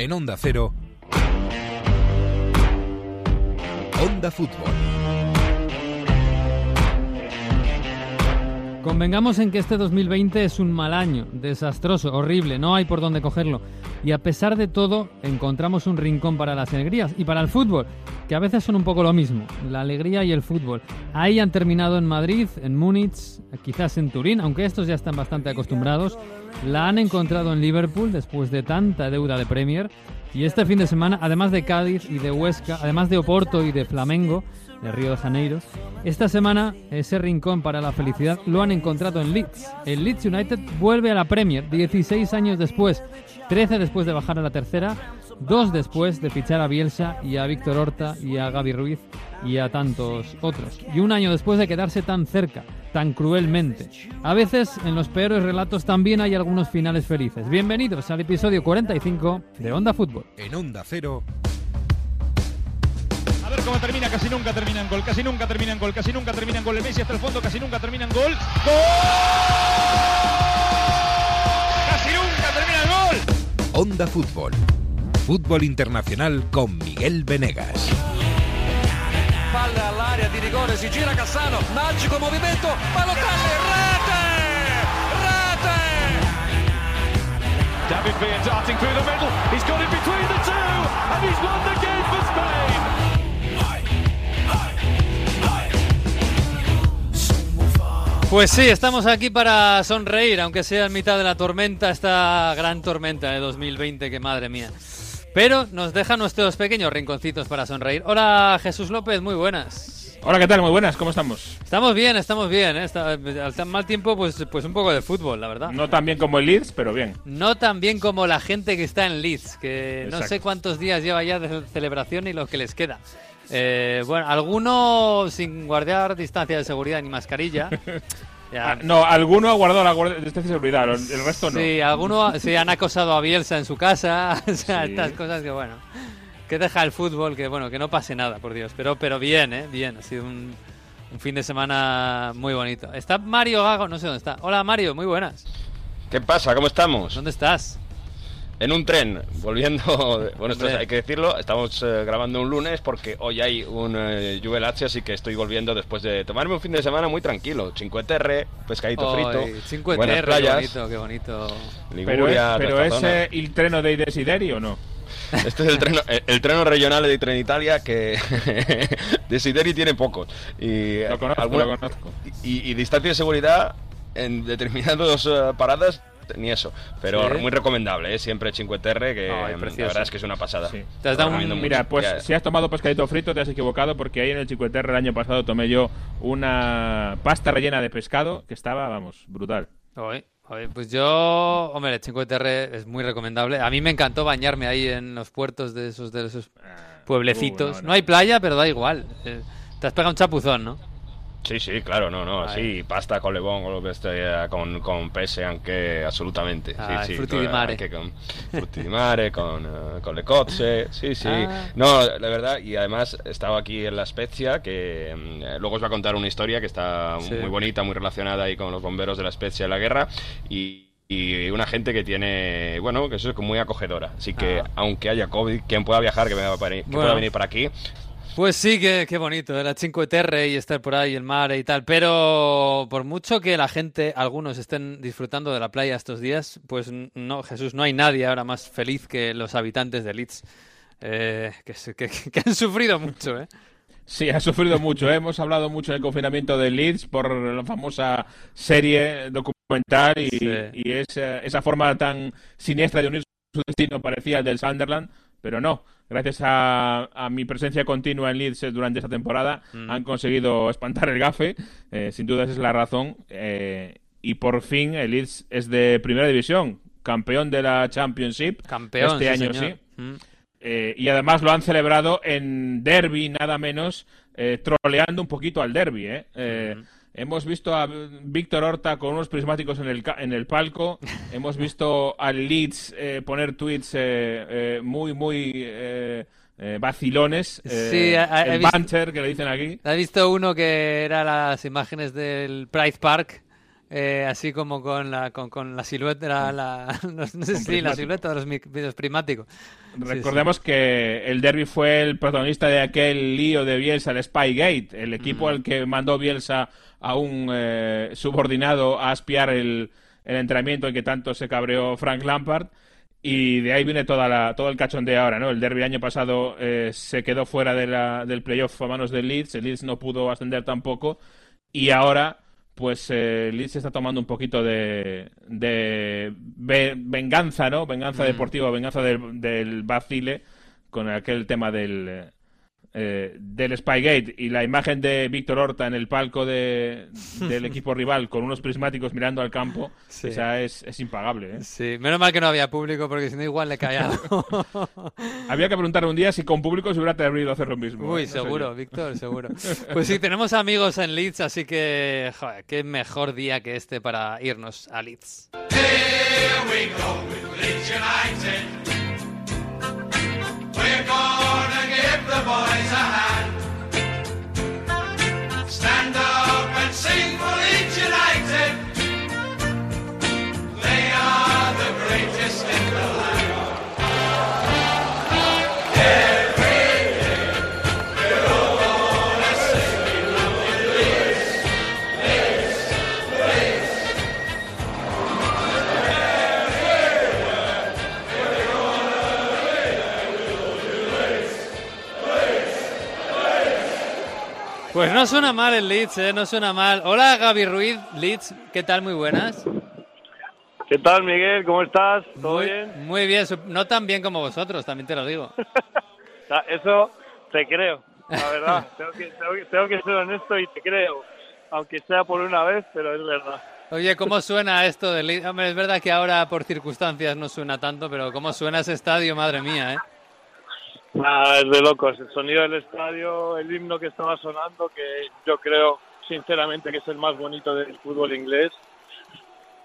En Onda Cero. Onda Fútbol. Convengamos en que este 2020 es un mal año, desastroso, horrible, no hay por dónde cogerlo. Y a pesar de todo, encontramos un rincón para las alegrías y para el fútbol, que a veces son un poco lo mismo, la alegría y el fútbol. Ahí han terminado en Madrid, en Múnich, quizás en Turín, aunque estos ya están bastante acostumbrados. La han encontrado en Liverpool después de tanta deuda de Premier. Y este fin de semana, además de Cádiz y de Huesca, además de Oporto y de Flamengo, de Río de Janeiro. Esta semana ese rincón para la felicidad lo han encontrado en Leeds. El Leeds United vuelve a la Premier 16 años después, 13 después de bajar a la tercera, dos después de fichar a Bielsa y a Víctor Horta y a Gaby Ruiz y a tantos otros. Y un año después de quedarse tan cerca, tan cruelmente. A veces en los peores relatos también hay algunos finales felices. Bienvenidos al episodio 45 de Onda Fútbol. En Onda Cero. Cómo termina, casi nunca termina en gol, casi nunca termina en gol, casi nunca termina en gol. El Messi hasta el fondo, casi nunca termina en gol. ¡Gol! ¡Casi nunca termina en gol! Onda Fútbol. Fútbol internacional con Miguel Venegas. Palla all'area di rigore, si gira Cassano, magico movimento, Balotelli, rete! Rete! David Villa darting through the middle. He's got it between the Pues sí, estamos aquí para sonreír, aunque sea en mitad de la tormenta, esta gran tormenta de 2020, que madre mía. Pero nos deja nuestros pequeños rinconcitos para sonreír. Hola Jesús López, muy buenas. Hola, ¿qué tal? Muy buenas, ¿cómo estamos? Estamos bien, estamos bien. ¿eh? Está- al tan mal tiempo, pues, pues un poco de fútbol, la verdad. No tan bien como el Leeds, pero bien. No tan bien como la gente que está en Leeds, que no sé cuántos días lleva ya de celebración y lo que les queda. Eh, bueno, algunos sin guardar distancia de seguridad ni mascarilla. Ya- Ah, no, alguno ha guardado la guardia de distancia de seguridad, el el resto no. Sí, algunos sí, han acosado a Bielsa en su casa. O sea, Sí. estas cosas que, bueno, que deja el fútbol, que bueno, que no pase nada, por Dios. Pero, pero bien, ¿eh? Bien, ha sido un, un fin de semana muy bonito. Está Mario Gago, no sé dónde está. Hola Mario, muy buenas. ¿Qué pasa? ¿Cómo estamos? ¿Dónde estás? En un tren, volviendo. Bueno, esto hay que decirlo. Estamos eh, grabando un lunes porque hoy hay un eh, Juve Lazio, así que estoy volviendo después de tomarme un fin de semana muy tranquilo. 5 terre, pescadito frito, TR, qué playas, bonito, qué bonito. Pero es, Liguria, pero es esta zona. eh, el treno de Desideri o no? Este es el treno, el, el treno regional de Trenitalia que Desideri tiene pocos. Y, Lo conozco, alguna- lo conozco. Y, y distancia de seguridad en determinadas eh, paradas ni eso. Pero Sí. muy recomendable, ¿eh? siempre 5 terre, que Ay, mm, la verdad es que es una pasada. Sí. Te has dado un- Recomiendo mucho. Mira, pues Ya- si has tomado pescadito frito te has equivocado porque ahí en el Chicueterre el año pasado tomé yo una pasta rellena de pescado que estaba, vamos, brutal. Oye, oye, pues yo, hombre, el 5TR es muy recomendable. A mí me encantó bañarme ahí en los puertos de esos, de esos pueblecitos. uh, no, no, no. hay playa, pero da igual. Eh, Te has pegado un chapuzón, ¿no? Sí, sí, claro, no, no, sí, pasta con lebón, con lo que esté, con, con pese, anche assolutamente. Ay, sì, sì, frutti con- di mare. anche con frutti di mare, con, eh, con le cozze, sí, sí. Ah. No, la verdad, y además estaba aquí en La Spezia, que mm, eh, luego os va a contar una historia que está Sí. muy bonita, muy relacionada ahí con los bomberos de La Spezia en la guerra, y y una gente que tiene, bueno, que eso es muy acogedora. Así que, Ah. aunque haya COVID, quien pueda viajar, que, venga para- que Bueno. pueda venir para aquí, Pues sí, qué, qué bonito, la 5TR y estar por ahí, el mar y tal. Pero por mucho que la gente, algunos estén disfrutando de la playa estos días, pues no, Jesús, no hay nadie ahora más feliz que los habitantes de Leeds. eh, que, se- que- que han sufrido mucho, ¿eh? Sí, ha sufrido mucho. ¿eh? Hemos hablado mucho del confinamiento de Leeds por la famosa serie documental y, Sí. y esa, esa forma tan siniestra de unir su destino parecía el del Sunderland, pero no. Gracias a, a mi presencia continua en Leeds eh, durante esta temporada Mm. han conseguido espantar el gafe. eh, sin duda esa es la razón. eh, y por fin el Leeds es de primera división, campeón de la Championship. Campeón, este sí, año señor. sí. Mm. Eh, y además lo han celebrado en derby, nada menos, eh, troleando un poquito al derby. ¿eh? Hemos visto a Víctor Horta con unos prismáticos en el, en el palco. Hemos visto al Leeds eh, poner tweets eh, eh, muy, muy eh, eh, vacilones. Sí, ha- he el visto- banter que le dicen aquí. ¿Has visto uno que era las imágenes del Pride Park? eh, así como con la, con, con la silueta, la, no, sé si la silueta de los vídeos prismáticos. Recordemos que el derby fue el protagonista de aquel lío de Bielsa, el Spygate, el equipo mm. al que mandó Bielsa a un eh, subordinado a espiar el, el entrenamiento en que tanto se cabreó Frank Lampard. Y de ahí viene toda la, todo el cachondeo ahora, ¿no? El derby año pasado eh, se quedó fuera de la, del playoff a manos del Leeds, el Leeds no pudo ascender tampoco, y ahora pues eh, Leeds está tomando un poquito de, de venganza, ¿no? Venganza mm. deportiva, venganza del, del Bacile con aquel tema del, eh, del Spygate y la imagen de Víctor Horta en el palco de, del equipo rival con unos prismáticos mirando al campo, esa es, es, impagable. ¿eh? Sí, menos mal que no había público porque si no igual le caía Había que preguntarle un día si con público se hubiera atrevido a hacer lo mismo. Uy, seguro, Víctor, seguro. Pues sí, tenemos amigos en Leeds, así que, joder, qué mejor día que este para irnos a Leeds. Boys are happy. Pues no suena mal el Leeds, ¿eh? no suena mal. Hola Gaby Ruiz, Leeds, ¿qué tal? Muy buenas. ¿Qué tal, Miguel? ¿Cómo estás? ¿Todo muy, bien? Muy bien, no tan bien como vosotros, también te lo digo. Eso te creo, la verdad. tengo, que, tengo, que, ser honesto y te creo, aunque sea por una vez, pero es verdad. Oye, ¿cómo suena esto de Leeds? Hombre, es verdad que ahora por circunstancias no suena tanto, pero ¿cómo suena ese estadio? Madre mía, ¿eh? Nada, es de locos. El sonido del estadio, el himno que estaba sonando, que yo creo sinceramente que es el más bonito del fútbol inglés.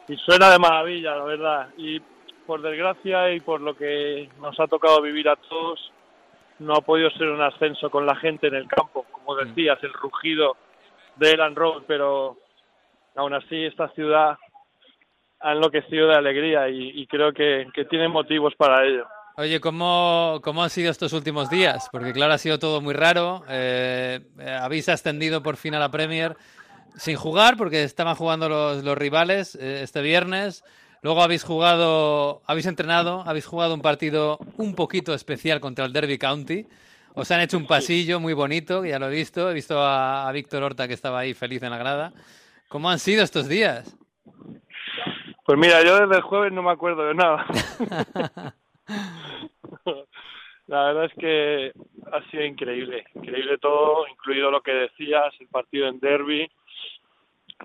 Y suena de maravilla, la verdad. Y por desgracia y por lo que nos ha tocado vivir a todos, no ha podido ser un ascenso con la gente en el campo. Como mm. decías, el rugido de Elan Road, pero aún así esta ciudad ha enloquecido de alegría y, creo que tiene motivos para ello. Oye, ¿cómo, ¿cómo han sido estos últimos días? Porque claro, ha sido todo muy raro. Eh, habéis ascendido por fin a la Premier sin jugar, porque estaban jugando los, los rivales eh, este viernes. Luego habéis jugado, habéis entrenado, habéis jugado un partido un poquito especial contra el Derby County. Os han hecho un pasillo muy bonito, ya lo he visto. He visto a, a Víctor Horta que estaba ahí feliz en la grada. ¿Cómo han sido estos días? Pues mira, yo desde el jueves no me acuerdo de nada. La verdad es que ha sido increíble, increíble todo, incluido lo que decías, el partido en Derby.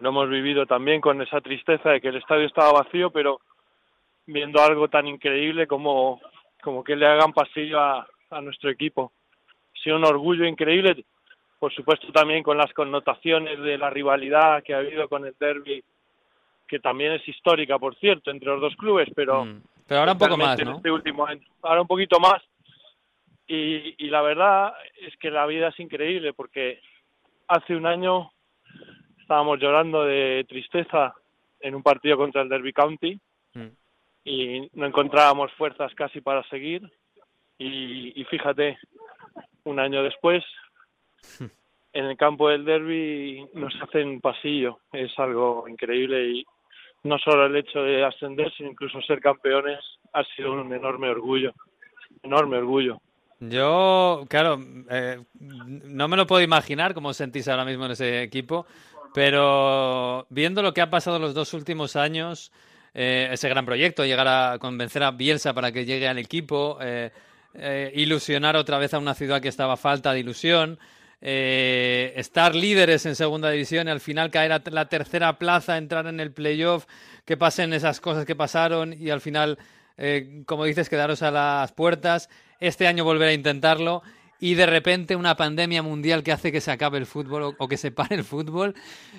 Lo hemos vivido también con esa tristeza de que el estadio estaba vacío, pero viendo algo tan increíble como, como que le hagan pasillo a, a nuestro equipo. Ha sido un orgullo increíble, por supuesto también con las connotaciones de la rivalidad que ha habido con el Derby, que también es histórica, por cierto, entre los dos clubes, pero... Mm. Pero ahora un poco más, ¿no? Este último año. Ahora un poquito más. Y, y la verdad es que la vida es increíble porque hace un año estábamos llorando de tristeza en un partido contra el Derby County mm. y no encontrábamos fuerzas casi para seguir. Y, y fíjate, un año después, en el campo del Derby nos hacen pasillo. Es algo increíble y, no solo el hecho de ascender, sino incluso ser campeones ha sido un enorme orgullo, enorme orgullo. Yo, claro, eh, no me lo puedo imaginar cómo sentís ahora mismo en ese equipo, pero viendo lo que ha pasado los dos últimos años, eh, ese gran proyecto, llegar a convencer a Bielsa para que llegue al equipo, eh, ilusionar otra vez a una ciudad que estaba falta de ilusión, eh, estar líderes en segunda división y al final caer a la tercera plaza, entrar en el playoff, que pasen esas cosas que pasaron y al final, eh, como dices, quedaros a las puertas, este año volver a intentarlo y de repente una pandemia mundial que hace que se acabe el fútbol o, que se pare el fútbol.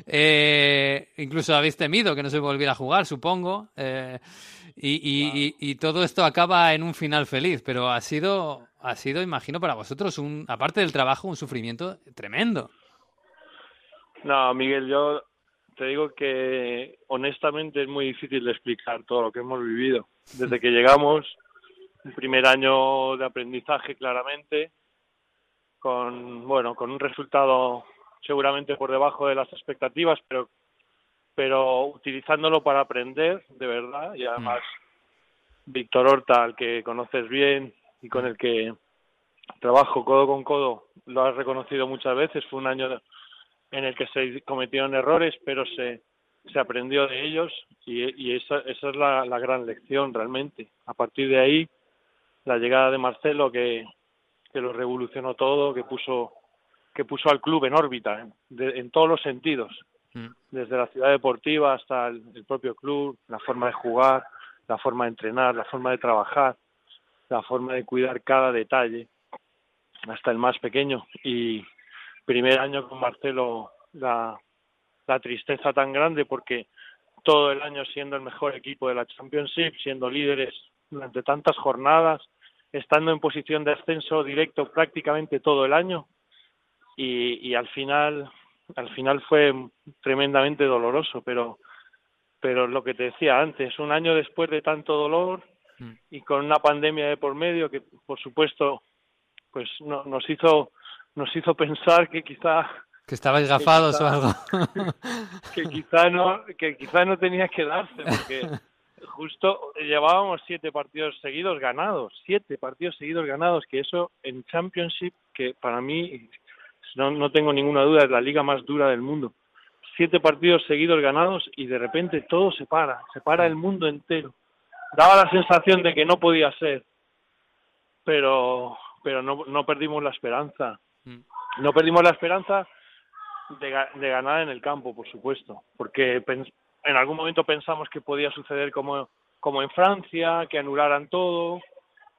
Eh, incluso habéis temido que no se volviera a jugar, supongo. y, y, todo esto acaba en un final feliz, pero ha sido ha sido, imagino, para vosotros, un, aparte del trabajo, un sufrimiento tremendo. No, Miguel, yo te digo que honestamente es muy difícil de explicar todo lo que hemos vivido. Desde que llegamos, el primer año de aprendizaje claramente, con bueno, con un resultado seguramente por debajo de las expectativas, pero pero utilizándolo para aprender de verdad y además Víctor Horta, al que conoces bien y con el que trabajo codo con codo, lo has reconocido muchas veces, fue un año en el que se cometieron errores, pero se, se aprendió de ellos y, y esa, esa es la, la, gran lección realmente. A partir de ahí, la llegada de Marcelo que, que lo revolucionó todo, que puso que puso al club en órbita en todos los sentidos, mm. desde la ciudad deportiva hasta el, el, propio club, la forma de jugar, la forma de entrenar, la forma de trabajar, la forma de cuidar cada detalle, hasta el más pequeño. Y primer año con Marcelo la, tristeza tan grande porque todo el año siendo el mejor equipo de la Championship, siendo líderes durante tantas jornadas, estando en posición de ascenso directo prácticamente todo el año y, y al final al final fue tremendamente doloroso pero pero lo que te decía antes un año después de tanto dolor. Y con una pandemia de por medio que por supuesto pues no, nos hizo nos hizo pensar que quizá que estabais gafados o algo que quizá no que quizá no tenía que darse porque justo llevábamos siete partidos seguidos ganados, siete partidos seguidos ganados, que eso en Championship, que para mí, no, no tengo ninguna duda, es la liga más dura del mundo. Siete partidos seguidos ganados y de repente todo se para, se para el mundo entero. Daba la sensación de que no podía ser, pero, pero no, no perdimos la esperanza. Mm. No perdimos la esperanza de, de ganar en el campo, por supuesto, porque en algún momento pensamos que podía suceder como, como en Francia, que anularan todo.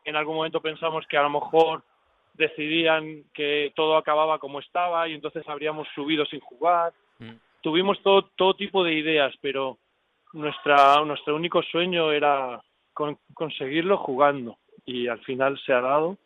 En algún momento pensamos que a lo mejor decidían que todo acababa como estaba y entonces habríamos subido sin jugar. Mm. Tuvimos todo, todo tipo de ideas, pero nuestra, nuestro único sueño era con, conseguirlo jugando y al final se ha dado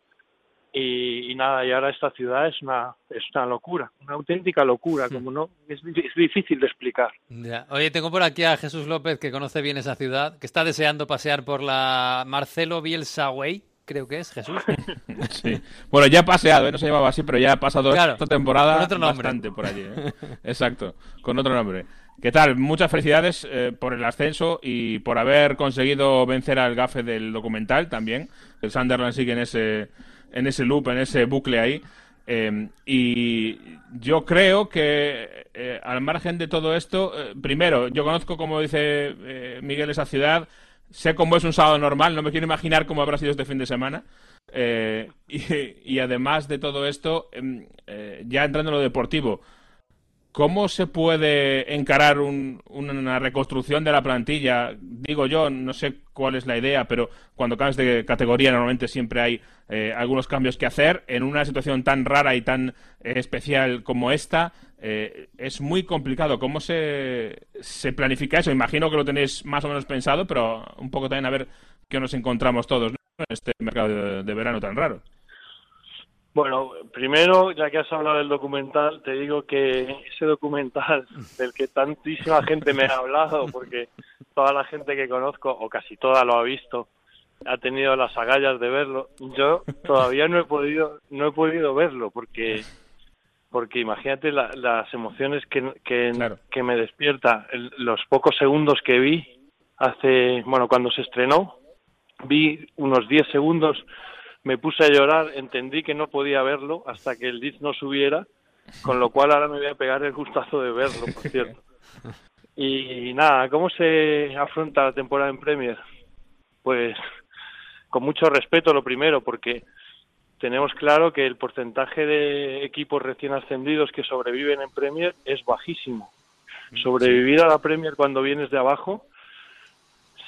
y, y, nada, y ahora esta ciudad es una, es una locura, una auténtica locura, como no, es, es difícil de explicar. Ya. Oye, tengo por aquí a Jesús López, que conoce bien esa ciudad, que está deseando pasear por la Marcelo Bielsa Way, creo que es Jesús. sí. Bueno, ya ha paseado, ¿eh? no se llamaba así, pero ya ha pasado claro, esta temporada con otro nombre. bastante por allí. ¿eh? Exacto, con otro nombre. ¿Qué tal? Muchas felicidades eh, por el ascenso y por haber conseguido vencer al gafe del documental también. El Sunderland sigue en ese en ese loop, en ese bucle ahí. Eh, y yo creo que eh, al margen de todo esto, eh, primero, yo conozco, como dice eh, Miguel, esa ciudad, sé cómo es un sábado normal, no me quiero imaginar cómo habrá sido este fin de semana. Y, y, además de todo esto, em, ya entrando en lo deportivo, ¿Cómo se puede encarar un, una reconstrucción de la plantilla? Digo yo, no sé cuál es la idea, pero cuando cambias de categoría normalmente siempre hay eh, algunos cambios que hacer. En una situación tan rara y tan eh, especial como esta, eh, es muy complicado. ¿Cómo se, se planifica eso? Imagino que lo tenéis más o menos pensado, pero un poco también a ver qué nos encontramos todos ¿no? en este mercado de, de verano tan raro. Bueno, primero, ya que has hablado del documental, te digo que ese documental del que tantísima gente me ha hablado, porque toda la gente que conozco, o casi toda lo ha visto, ha tenido las agallas de verlo. Yo todavía no he podido, no he podido verlo, porque porque imagínate la, las emociones que, que, claro. que me despierta el, los pocos segundos que vi hace, bueno, cuando se estrenó, vi unos 10 segundos me puse a llorar, entendí que no podía verlo hasta que el disc no subiera, con lo cual ahora me voy a pegar el gustazo de verlo, por cierto. Y nada, ¿cómo se afronta la temporada en Premier? Pues con mucho respeto lo primero, porque tenemos claro que el porcentaje de equipos recién ascendidos que sobreviven en Premier es bajísimo. Sobrevivir a la Premier cuando vienes de abajo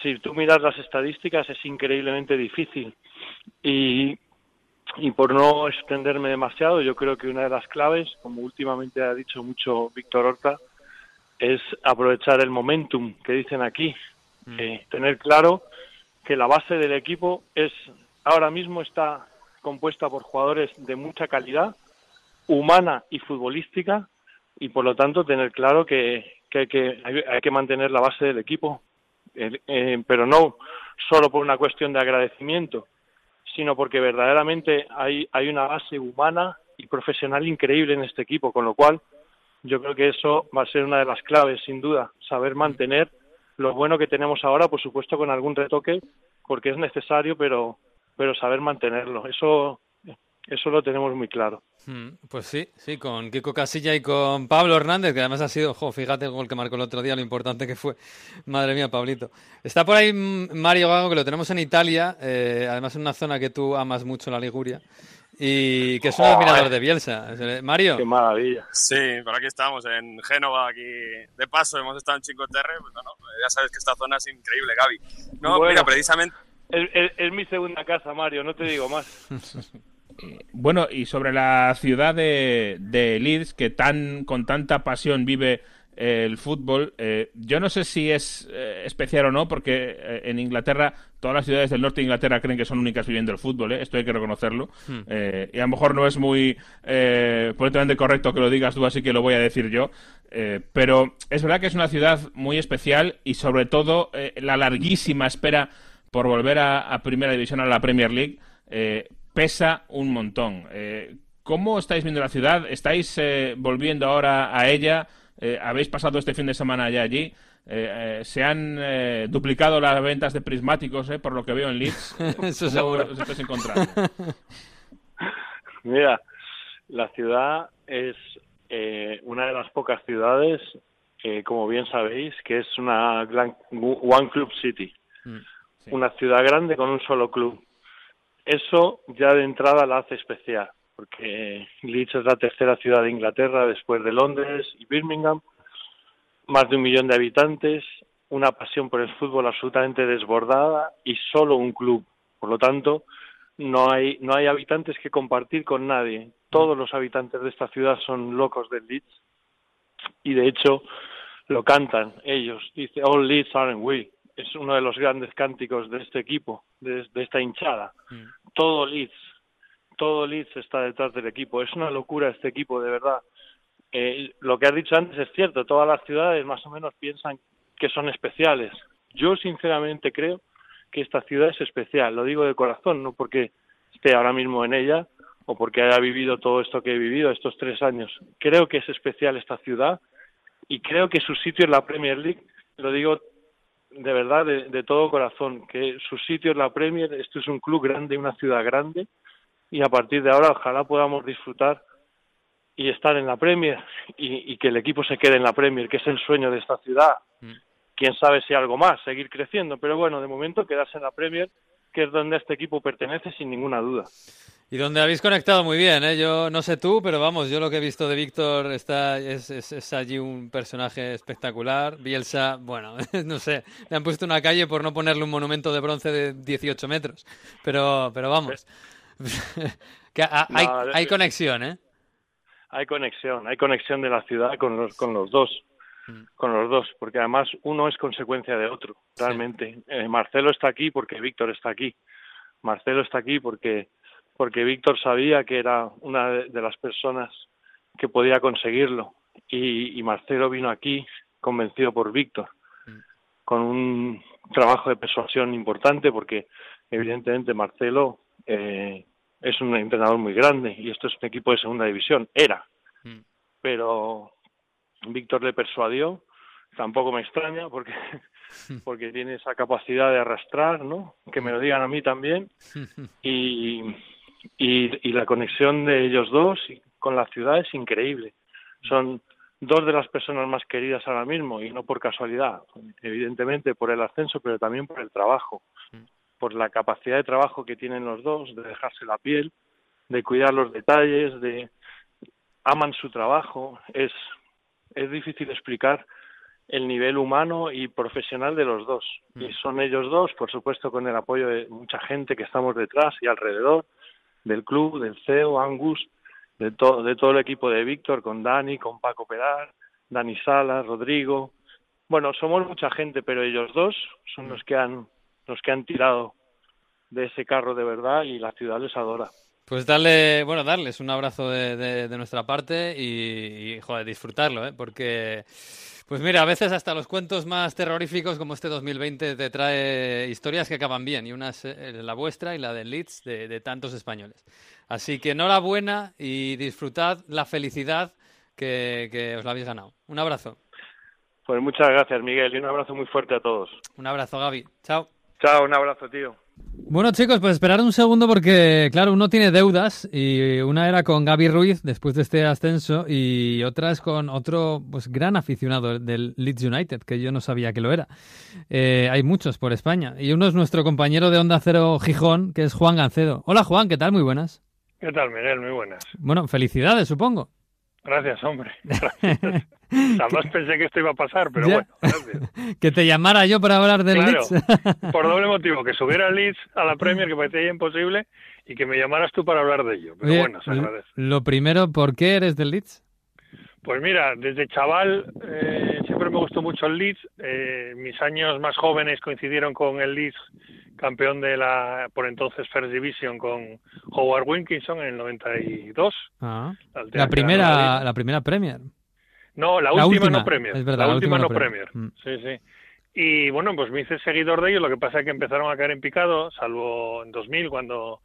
si tú miras las estadísticas es increíblemente difícil. Y, y por no extenderme demasiado, yo creo que una de las claves, como últimamente ha dicho mucho Víctor Horta, es aprovechar el momentum que dicen aquí. Mm. Eh, tener claro que la base del equipo es ahora mismo está compuesta por jugadores de mucha calidad, humana y futbolística, y por lo tanto tener claro que, hay que, hay, que mantener la base del equipo, eh, pero no solo por una cuestión de agradecimiento, sino porque verdaderamente hay, hay una base humana y profesional increíble en este equipo, con lo cual yo creo que eso va a ser una de las claves, sin duda, saber mantener lo bueno que tenemos ahora, por supuesto con algún retoque, porque es necesario, pero, pero saber mantenerlo. Eso eso lo tenemos muy claro. Hmm, pues sí, sí, con Kiko Casilla y con Pablo Hernández, que además ha sido, fíjate el gol que marcó el otro día, lo importante que fue. Madre mía, Pablito. Está por ahí Mario Gago, que lo tenemos en Italia, eh, además en una zona que tú amas mucho, la Liguria, y que es un admirador de Bielsa. Mario. Qué maravilla. Sí, por aquí estamos, en Génova, aquí de paso, hemos estado en Cinco Terre, pues ya sabes que esta zona es increíble, Gaby. No, mira, precisamente... es mi segunda casa, Mario, no te digo más. bueno, y sobre la ciudad de, Leeds, que tan con tanta pasión vive eh, el fútbol, eh, yo no sé si es eh, especial o no, porque en Inglaterra todas las ciudades del norte de Inglaterra creen que son únicas viviendo el fútbol, esto hay que reconocerlo. Hmm. y a lo mejor no es muy políticamente correcto que lo digas tú, así que lo voy a decir yo. pero es verdad que es una ciudad muy especial y sobre todo la larguísima espera por volver a, a Primera División, a la Premier League, pesa un montón. Eh, ¿Cómo estáis viendo la ciudad? ¿Estáis eh, volviendo ahora a ella? Eh, ¿Habéis pasado este fin de semana ya allí? ¿Se han duplicado las ventas de prismáticos, por lo que veo en Leeds? Eso seguro. ¿Os estáis encontrando? Mira, la ciudad es una de las pocas ciudades, como bien sabéis, que es una gran One Club City. Mm, una ciudad grande con un solo club eso ya de entrada la hace especial, porque Leeds es la tercera ciudad de Inglaterra después de Londres y Birmingham, más de un millón de habitantes, una pasión por el fútbol absolutamente desbordada y solo un club. Por lo tanto, no hay, no hay habitantes que compartir con nadie. Todos los habitantes de esta ciudad son locos del Leeds y de hecho lo cantan ellos. Dice, All Leeds aren't we es uno de los grandes cánticos de este equipo, de, esta hinchada. Mm. Todo Leeds, todo Leeds está detrás del equipo. Es una locura este equipo, de verdad. Eh, lo que has dicho antes es cierto, todas las ciudades más o menos piensan que son especiales. Yo sinceramente creo que esta ciudad es especial, lo digo de corazón, no porque esté ahora mismo en ella o porque haya vivido todo esto que he vivido estos tres años. Creo que es especial esta ciudad y creo que su sitio en la Premier League, lo digo de verdad, de, todo corazón, que su sitio es la Premier, esto es un club grande, una ciudad grande, y a partir de ahora ojalá podamos disfrutar y estar en la Premier y, que el equipo se quede en la Premier, que es el sueño de esta ciudad. Mm. Quién sabe si algo más, seguir creciendo, pero bueno, de momento quedarse en la Premier, que es donde este equipo pertenece sin ninguna duda. Y donde habéis conectado muy bien, ¿eh? Yo no sé tú, pero vamos, yo lo que he visto de Víctor está es, es, allí un personaje espectacular. Bielsa, bueno, no sé, le han puesto una calle por no ponerle un monumento de bronce de 18 metros. Pero, pero vamos, que hay, hay conexión, ¿eh? Hay conexión, hay conexión de la ciudad con los, con los dos. Con los dos, porque además uno es consecuencia de otro, realmente. Eh, Marcelo está aquí porque Víctor está aquí. Marcelo está aquí porque porque Víctor sabía que era una de las personas que podía conseguirlo y, Marcelo vino aquí convencido por Víctor con un trabajo de persuasión importante porque evidentemente Marcelo eh, es un entrenador muy grande y esto es un equipo de segunda división, era, mm. pero Víctor le persuadió, tampoco me extraña porque porque tiene esa capacidad de arrastrar, ¿no? Que me lo digan a mí también y y, la conexión de ellos dos con la ciudad es increíble. Son dos de las personas más queridas ahora mismo y no por casualidad, evidentemente por el ascenso, pero también por el trabajo, por la capacidad de trabajo que tienen los dos, de dejarse la piel, de cuidar los detalles, de aman su trabajo. Es, es difícil explicar el nivel humano y profesional de los dos. Mm. Y son ellos dos, por supuesto, con el apoyo de mucha gente que estamos detrás y alrededor, del club, del CEO, Angus, de, todo de todo el equipo de Víctor, con Dani, con Paco Pedar, Dani Salas, Rodrigo. Bueno, somos mucha gente, pero ellos dos son mm. los que han, los que han tirado de ese carro de verdad y la ciudad les adora. Pues darle, bueno, darles un abrazo de, nuestra parte y, joder, disfrutarlo, ¿eh? Porque, pues mira, a veces hasta los cuentos más terroríficos como este 2020 te trae historias que acaban bien y una es eh, la vuestra y la del Leeds de, de tantos españoles. Así que enhorabuena y disfrutad la felicidad que, que os la habéis ganado. Un abrazo. Pues muchas gracias, Miguel, y un abrazo muy fuerte a todos. Un abrazo, Gaby. Chao. Chao, un abrazo, tío. Bueno, chicos, pues esperar un segundo porque, claro, uno tiene deudas y una era con Gaby Ruiz después de este ascenso y otra es con otro pues gran aficionado del Leeds United, que yo no sabía que lo era. Eh, hay muchos por España y uno es nuestro compañero de Onda Cero Gijón, que es Juan Gancedo. Hola, Juan, ¿qué tal? Muy buenas. ¿Qué tal, Miguel? Muy buenas. Bueno, felicidades, supongo. Gracias, hombre. Jamás pensé que esto iba a pasar, pero bueno, gracias. Que te llamara yo para hablar del Leeds. por doble motivo, que subiera el Leeds a la Premier, que parecía imposible, y que me llamaras tú para hablar de ello. Pero bueno, se agradece. Lo primero, ¿por qué eres del Leeds? Pues mira, desde chaval eh, siempre me gustó mucho el Leeds. Eh, mis años más jóvenes coincidieron con el Leeds campeón de la por entonces First Division con Howard Wilkinson en el 92. Ah, la primera la primera Premier. No, la, última, no Premier. Es verdad, la, última, no Premier. Mm. Sí, sí. Y bueno, pues me hice seguidor de ellos, lo que pasa es que empezaron a caer en picado, salvo en 2000 cuando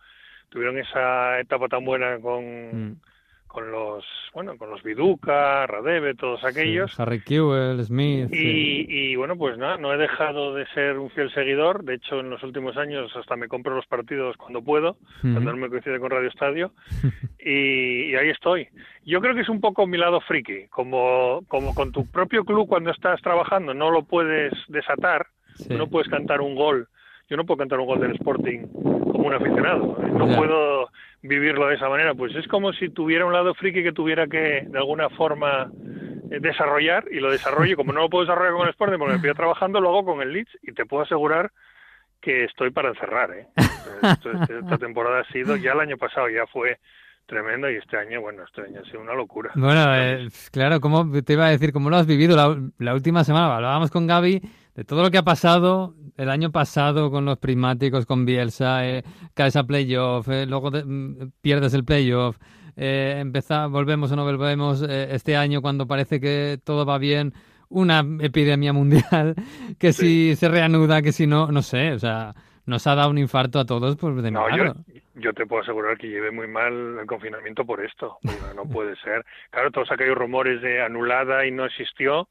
tuvieron esa etapa tan buena con mm con los bueno con los Viduca, Radebe, todos aquellos. Harry Kewell, Smith. Y, bueno, pues nada, no he dejado de ser un fiel seguidor. De hecho, en los últimos años hasta me compro los partidos cuando puedo, cuando no me coincide con Radio Estadio. y, ahí estoy. Yo creo que es un poco mi lado friki. Como, como con tu propio club cuando estás trabajando no lo puedes desatar, no puedes cantar un gol. Yo no puedo cantar un gol del Sporting como un aficionado. No puedo vivirlo de esa manera. Pues es como si tuviera un lado friki que tuviera que, de alguna forma, eh, desarrollar y lo desarrollo. Como no lo puedo desarrollar con el Sporting porque me estoy trabajando, lo hago con el Leeds y te puedo asegurar que estoy para encerrar. ¿eh? esta temporada ha sido, ya el año pasado ya fue tremendo y este año, bueno, este año ha sido una locura. Bueno, eh, claro, ¿cómo te iba a decir? ¿Cómo lo has vivido la, la última semana? Hablábamos con Gaby de todo lo que ha pasado el año pasado con los prismáticos, con Bielsa, eh, caes a playoff, eh, luego mm, pierdes el playoff, eh, volvemos o no volvemos eh, este año cuando parece que todo va bien, una epidemia mundial, que si se reanuda, que si no, no sé, o sea, nos ha dado un infarto a todos pues de no, Yo, te puedo asegurar que lleve muy mal el confinamiento por esto. No, puede ser. Claro, todos aquellos rumores de anulada y no existió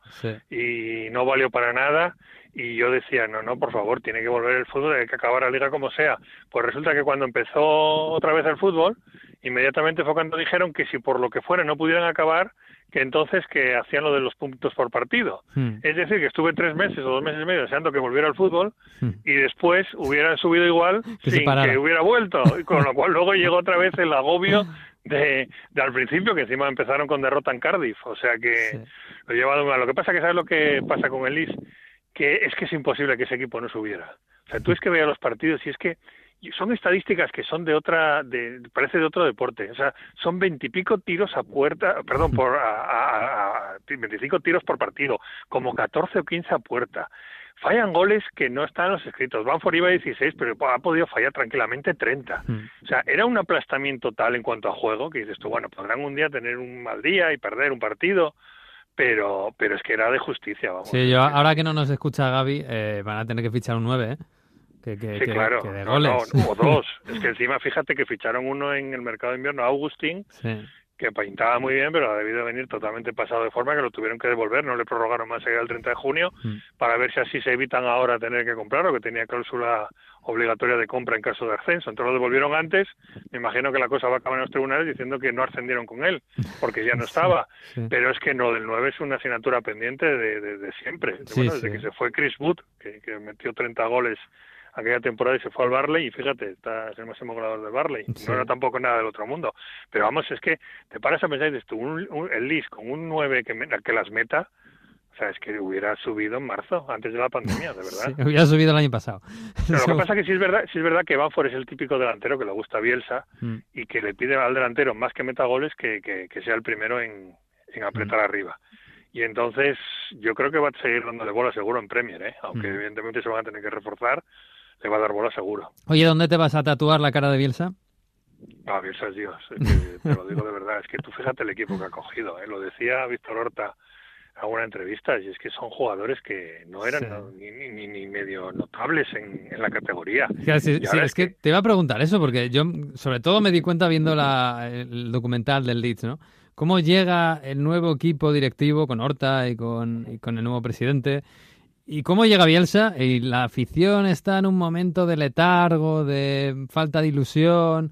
y no valió para nada y yo decía, no, no, por favor, tiene que volver el fútbol, hay que acabar la liga como sea. Pues resulta que cuando empezó otra vez el fútbol, inmediatamente fue cuando dijeron que si por lo que fuera no pudieran acabar, que entonces que hacían lo de los puntos por partido. Hmm. Es decir, que estuve tres meses o dos meses y medio deseando que volviera el fútbol hmm. y después hubieran subido igual sin que hubiera vuelto. Con lo cual luego llegó otra vez el agobio de, de, al principio, que encima empezaron con derrota en Cardiff. O sea que lo llevado mal. Lo que pasa que sabes lo que pasa con el que es que es imposible que ese equipo no subiera. O sea, tú es que veas los partidos y es que son estadísticas que son de otra, de, parece de otro deporte. O sea, son veintipico tiros a puerta, perdón, por 25 tiros por partido, como 14 o 15 a puerta. Fallan goles que no están en los escritos. Banford iba a 16, pero ha podido fallar tranquilamente 30. Mm. O sea, era un aplastamiento tal en cuanto a juego que dices tú, bueno, podrán un día tener un mal día y perder un partido, pero pero es que era de justicia, vamos. Sí, yo, ahora que no nos escucha Gaby, eh, van a tener que fichar un 9, ¿eh? Que, que, sí, claro. de goles. o dos. es que encima, fíjate que ficharon uno en el mercado de invierno, Augustín, que pintaba muy bien, pero ha debido venir totalmente pasado de forma que lo tuvieron que devolver, no le prorrogaron más allá del 30 de junio, mm. para ver si así se evitan ahora tener que comprarlo, que tenía cláusula obligatoria de compra en caso de ascenso. Entonces lo devolvieron antes. Me imagino que la cosa va a acabar en los tribunales diciendo que no ascendieron con él, porque ya no estaba. Pero es que no, del 9 es una asignatura pendiente de, de, siempre. bueno, desde que se fue Chris Wood, que, que metió 30 goles aquella temporada y se fue al Barley y fíjate, está, es el máximo goleador del Barley. No era tampoco nada del otro mundo. Pero vamos, es que te paras a pensar y dices tú, un, el Lis con un 9 que, que las meta, o sea, es que hubiera subido en marzo, antes de la pandemia, de verdad. Sí, hubiera subido el año pasado. Pero lo que pasa es que sí es verdad, sí es verdad que Banford es el típico delantero que le gusta a Bielsa mm. y que le pide al delantero más que meta goles que, que, sea el primero en, en apretar mm. arriba. Y entonces yo creo que va a seguir dándole bola seguro en Premier, ¿eh? aunque mm. evidentemente se van a tener que reforzar, le va a dar bola seguro. Oye, ¿dónde te vas a tatuar la cara de Bielsa? Ah, Bielsa es Dios, te lo digo de verdad. Es que tú fíjate el equipo que ha cogido. ¿eh? Lo decía Víctor Horta en alguna entrevista, y es que son jugadores que no eran ni, ni, ni, medio notables en, la categoría. Sí, es, que, te iba a preguntar eso, porque yo sobre todo me di cuenta viendo la, el documental del Leeds, ¿no? ¿Cómo llega el nuevo equipo directivo con Horta y con, y con el nuevo presidente? ¿Y cómo llega Bielsa? Y la afición está en un momento de letargo, de falta de ilusión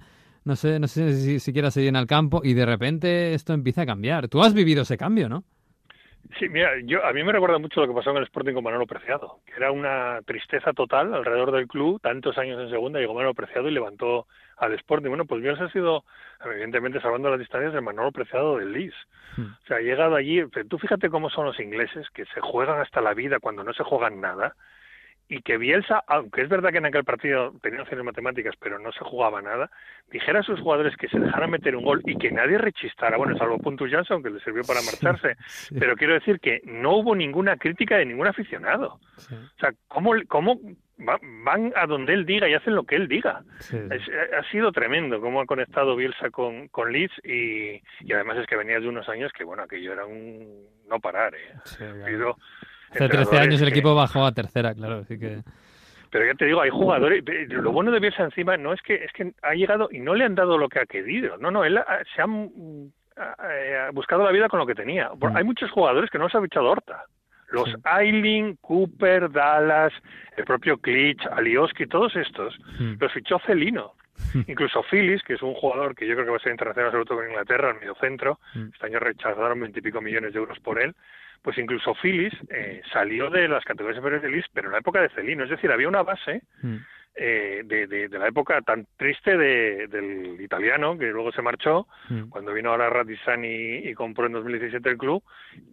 no sé, no sé si siquiera se llena el campo y de repente esto empieza a cambiar. Tú has vivido ese cambio, ¿no? Sí, mira, yo a mí me recuerda mucho lo que pasó en el Sporting con Manolo Preciado, que era una tristeza total alrededor del club, tantos años en segunda, llegó Manolo Preciado y levantó al Sporting. Bueno, pues Bielsa ha sido, evidentemente, salvando las distancias, el Manolo Preciado del Leeds. Hmm. O sea, ha llegado allí, tú fíjate cómo son los ingleses, que se juegan hasta la vida cuando no se juegan nada, y que Bielsa, aunque es verdad que en aquel partido tenía opciones matemáticas, pero no se jugaba nada, dijera a sus jugadores que se dejaran meter un gol y que nadie rechistara, bueno, salvo Puntus Johnson, que le sirvió para marcharse, pero quiero decir que no hubo ninguna crítica de ningún aficionado. O sea, ¿cómo, cómo van a donde él diga y hacen lo que él diga? ha sido tremendo cómo ha conectado Bielsa con, con Leeds y, y además es que venía de unos años que, bueno, aquello era un no parar, ¿eh? Hace 13 años el equipo bajó a tercera, claro, así que... Pero ya te digo, hay jugadores. Lo bueno de Bielsa encima no es que es que ha llegado y no le han dado lo que ha querido. No, no, él se ha, buscado la vida con lo que tenía. Mm. Hay muchos jugadores que no se ha fichado Horta. Los Ailing, Cooper, Dallas, el propio Klitsch, Alioski, todos estos mm. los fichó Celino. Incluso Phillips, que es un jugador que yo creo que va a ser internacional, sobre todo con Inglaterra, en medio centro. Mm. Este año rechazaron veintipico millones de euros por él pues incluso Phillips eh, salió de las categorías inferiores de Lis, pero en la época de Celino, es decir, había una base mm. Eh, de, de, la época tan triste de, del italiano, que luego se marchó, mm. cuando vino ahora Radisani y compró en 2017 el club,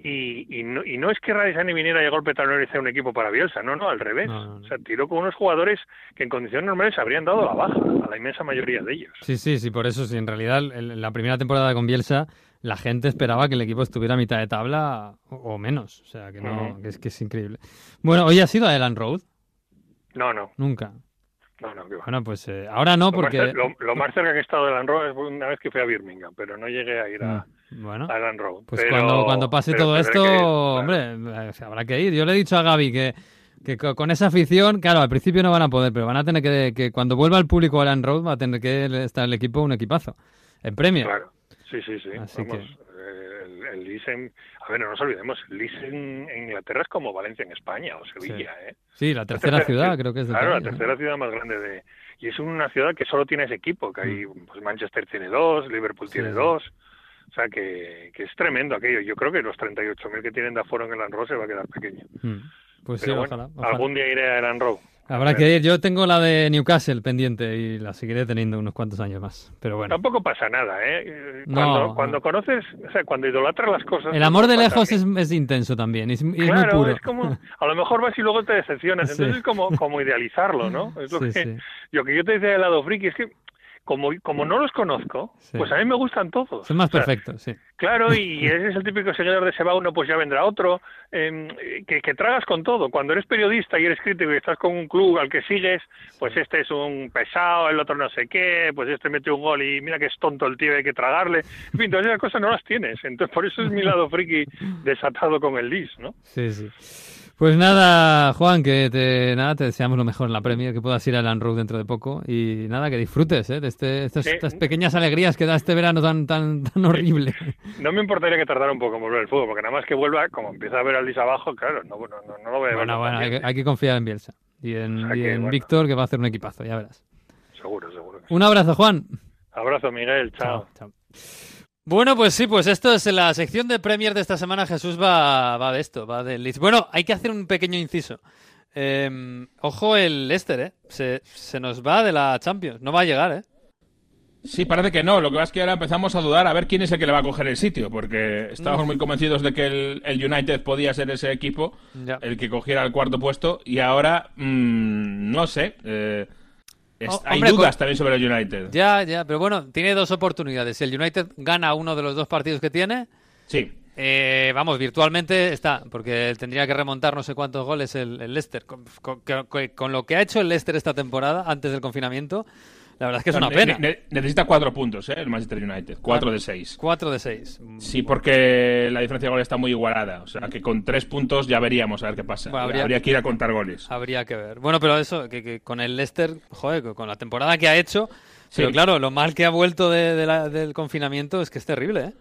y, y, no, y no es que Radisani viniera y a golpe talonero y un equipo para Bielsa, no, no, al revés. O sea, tiró con unos jugadores que en condiciones normales habrían dado la baja, a la inmensa mayoría de ellos. Sí, sí, sí, por eso, sí, en realidad, en la primera temporada con Bielsa la gente esperaba que el equipo estuviera a mitad de tabla o, menos. O sea, que no, que es que es increíble. Bueno, ¿hoy has ido a Elan Road? No, no. Nunca. No, no, Bueno, pues eh, ahora no, porque... Lo más, cerca que he estado de Elan Road es una vez que fui a Birmingham, pero no llegué a ir a, mm, bueno, Elan Road. Pues cuando, cuando pase todo esto, hombre, eh, habrá que ir. Yo le he dicho a Gaby que que con esa afición, claro, al principio no van a poder, pero van a tener que, que cuando vuelva el público a Elan Road va a tener que estar el equipo un equipazo. En premio. Claro. Sí, sí, sí. Vamos, el, el a ver, no nos olvidemos, el en, Inglaterra es como Valencia en España o Sevilla, sí. ¿eh? Sí, la tercera, ciudad creo que es de Claro, la tercera ciudad más grande de... Y es una ciudad que solo tiene ese equipo, que hay, mm. pues Manchester tiene dos, Liverpool tiene dos, o sea que, que, es tremendo aquello. Yo creo que los 38.000 que tienen de aforo en el Anro se va a quedar pequeño. Mm. Pues sí, ojalá, Algún día iré a Elan Habrá que ir. Yo tengo la de Newcastle pendiente y la seguiré teniendo unos cuantos años más. Pero bueno. Tampoco pasa nada, ¿eh? Cuando, cuando conoces, o sea, cuando idolatras las cosas. El amor de lejos es, es, intenso también. Es, muy puro. es como. A lo mejor vas y luego te decepcionas. Entonces es como, como idealizarlo, ¿no? Es lo que, Yo que yo te decía del lado friki es que como, como no los conozco, pues a mí me gustan todos. Son más perfectos, sí. Claro, y ese es el típico seguidor de se va uno, pues ya vendrá otro, em, que, que, tragas con todo. Cuando eres periodista y eres crítico y estás con un club al que sigues, pues este es un pesado, el otro no sé qué, pues este mete un gol y mira que es tonto el tío, hay que tragarle. En fin, todas esas cosas no las tienes. Entonces, por eso es mi lado friki desatado con el dis, ¿no? Sí, sí. Pues nada, Juan, que te, nada, te deseamos lo mejor en la Premier, que puedas ir a Land Road dentro de poco y nada, que disfrutes ¿eh? de este, estas, pequeñas alegrías que da este verano tan tan, tan horrible. No me importaría que tardara un poco en volver el fútbol, porque nada más que vuelva, como empieza a ver al Lis abajo, claro, no, no, no, lo veo. Bueno, bueno, hay que, confiar en Bielsa y en, Víctor, que va a hacer un equipazo, ya verás. Seguro, seguro. Un abrazo, Juan. Abrazo, Miguel, chao. chao. Bueno, pues sí, pues esto es la sección de Premier de esta semana. Jesús va, va de esto, va del Leeds. Bueno, hay que hacer un pequeño inciso. Em, ojo el Leicester, ¿eh? Se, se, nos va de la Champions. No va a llegar, ¿eh? Sí, parece que no. Lo que pasa es que ahora empezamos a dudar a ver quién es el que le va a coger el sitio, porque estábamos muy convencidos de que el, United podía ser ese equipo, el que cogiera el cuarto puesto, y ahora mm, no sé. Eh, Oh, hay dudas también sobre el United. Ya, ya, pero bueno, tiene dos oportunidades. Si el United gana uno de los dos partidos que tiene, sí. Eh, vamos, virtualmente está, porque tendría que remontar no sé cuántos goles el, Leicester. Con, lo que ha hecho el Leicester esta temporada, antes del confinamiento, La verdad es que es una pena. necesita cuatro puntos, ¿eh? El Manchester United. Cuatro de seis. Cuatro de seis. Sí, porque la diferencia de goles está muy igualada. O sea, que con tres puntos ya veríamos a ver qué pasa. habría, que ir a contar goles. Habría que ver. Bueno, pero eso, que, con el Leicester, joder, con la temporada que ha hecho... Pero claro, lo mal que ha vuelto del confinamiento es que es terrible, ¿eh?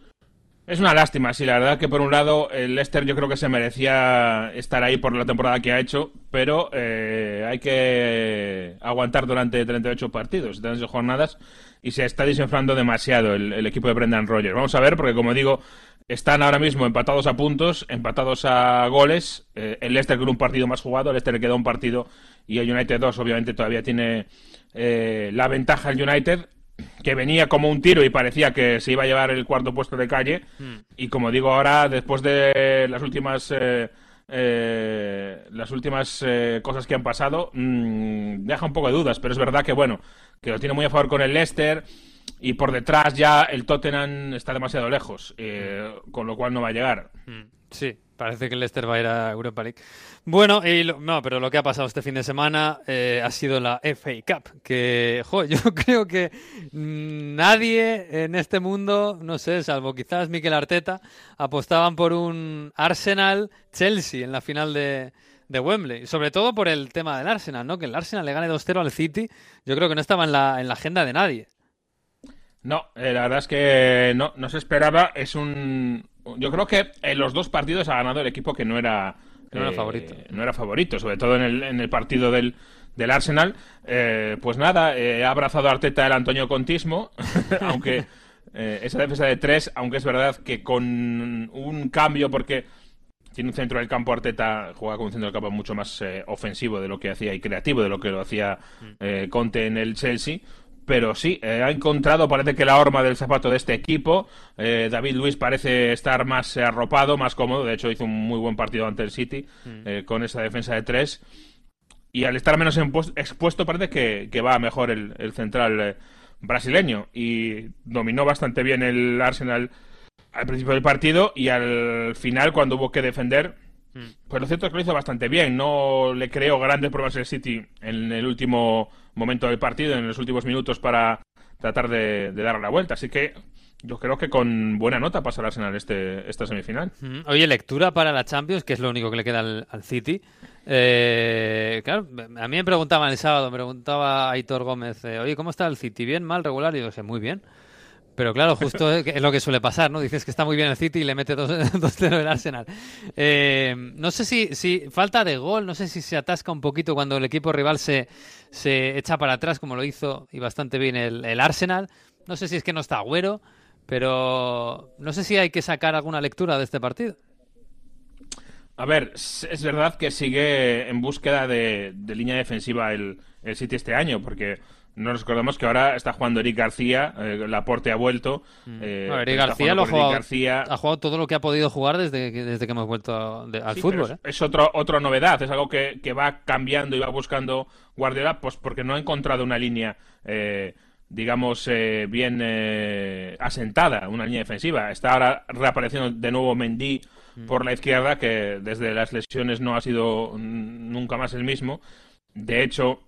Es una lástima, sí, la verdad que por un lado el Leicester yo creo que se merecía estar ahí por la temporada que ha hecho, pero eh, hay que aguantar durante 38 partidos, 38 jornadas, y se está desinflando demasiado el, equipo de Brendan Rodgers. Vamos a ver, porque como digo, están ahora mismo empatados a puntos, empatados a goles, eh, el Leicester con un partido más jugado, el Leicester le queda un partido y el United 2 obviamente todavía tiene eh, la ventaja el United, que venía como un tiro y parecía que se iba a llevar el cuarto puesto de calle. Hmm. Y como digo ahora, después de las últimas eh, eh, las últimas eh, cosas que han pasado, mm, deja un poco de dudas. Pero es verdad que bueno, que lo tiene muy a favor con el Leicester. Y por detrás ya el Tottenham está demasiado lejos, con lo cual no va a llegar. Hmm. Sí, Parece que el Leicester va a ir a Europa League. Bueno, no, pero lo que ha pasado este fin de semana eh, ha sido la FA Cup, que yo creo que nadie en este mundo, no sé, salvo quizás Mikel Arteta, apostaban por un Arsenal-Chelsea en la final de, de Wembley. Sobre todo por el tema del Arsenal, ¿no? Que el Arsenal le gane 2-0 al City, yo creo que no estaba en la, en la agenda de nadie. No, eh, la verdad es que no, no se esperaba. Es un, yo creo que en los dos partidos ha ganado el equipo que no era, no era favorito. No era favorito, sobre todo en el, en el partido del, del Arsenal. Eh, pues nada, eh, ha abrazado a Arteta el Antonio Contismo, aunque eh, esa defensa de tres, aunque es verdad que con un cambio, porque tiene un centro del campo, Arteta juega con un centro del campo mucho más ofensivo de lo que hacía y creativo de lo que lo hacía mm. Conte en el Chelsea pero sí, eh, ha encontrado, parece que la horma del zapato de este equipo. Eh, David Luis parece estar más arropado, más cómodo. De hecho, hizo un muy buen partido ante el City mm. eh, con esa defensa de tres. Y al estar menos expuesto, parece que, va mejor el, central brasileño. Y dominó bastante bien el Arsenal al principio del partido. Y al final, cuando hubo que defender. Pues lo cierto es que lo hizo bastante bien. No le creó grandes pruebas el City en el último momento del partido, en los últimos minutos para tratar de, dar la vuelta. Así que yo creo que con buena nota pasará Arsenal este, esta semifinal. Oye, lectura para la Champions, que es lo único que le queda al, City. Eh, claro, a mí me preguntaban el sábado, me preguntaba Aitor Gómez, eh, oye, ¿cómo está el City? ¿Bien, mal, regular? Y yo dije, muy bien. Pero claro, justo es lo que suele pasar, ¿no? Dices que está muy bien el City y le mete 2-0 el Arsenal. Eh, no sé si, si falta de gol, no sé si se atasca un poquito cuando el equipo rival se, se echa para atrás, como lo hizo y bastante bien el, el Arsenal. No sé si es que no está Agüero, pero no sé si hay que sacar alguna lectura de este partido. A ver, es verdad que sigue en búsqueda de, de línea defensiva el, el City este año, porque no nos recordemos que ahora está jugando Eric García, eh, Laporte ha vuelto. Mm. Eh, Eric García, lo ha jugado, ha jugado todo lo que ha podido jugar desde que, desde que hemos vuelto al fútbol. ¿eh? Es, otro, otra novedad, es algo que, que, va cambiando y va buscando Guardiola, pues porque no ha encontrado una línea, eh, digamos, bien asentada, una línea defensiva. Está ahora reapareciendo de nuevo Mendy mm. por la izquierda, que desde las lesiones no ha sido nunca más el mismo. De hecho,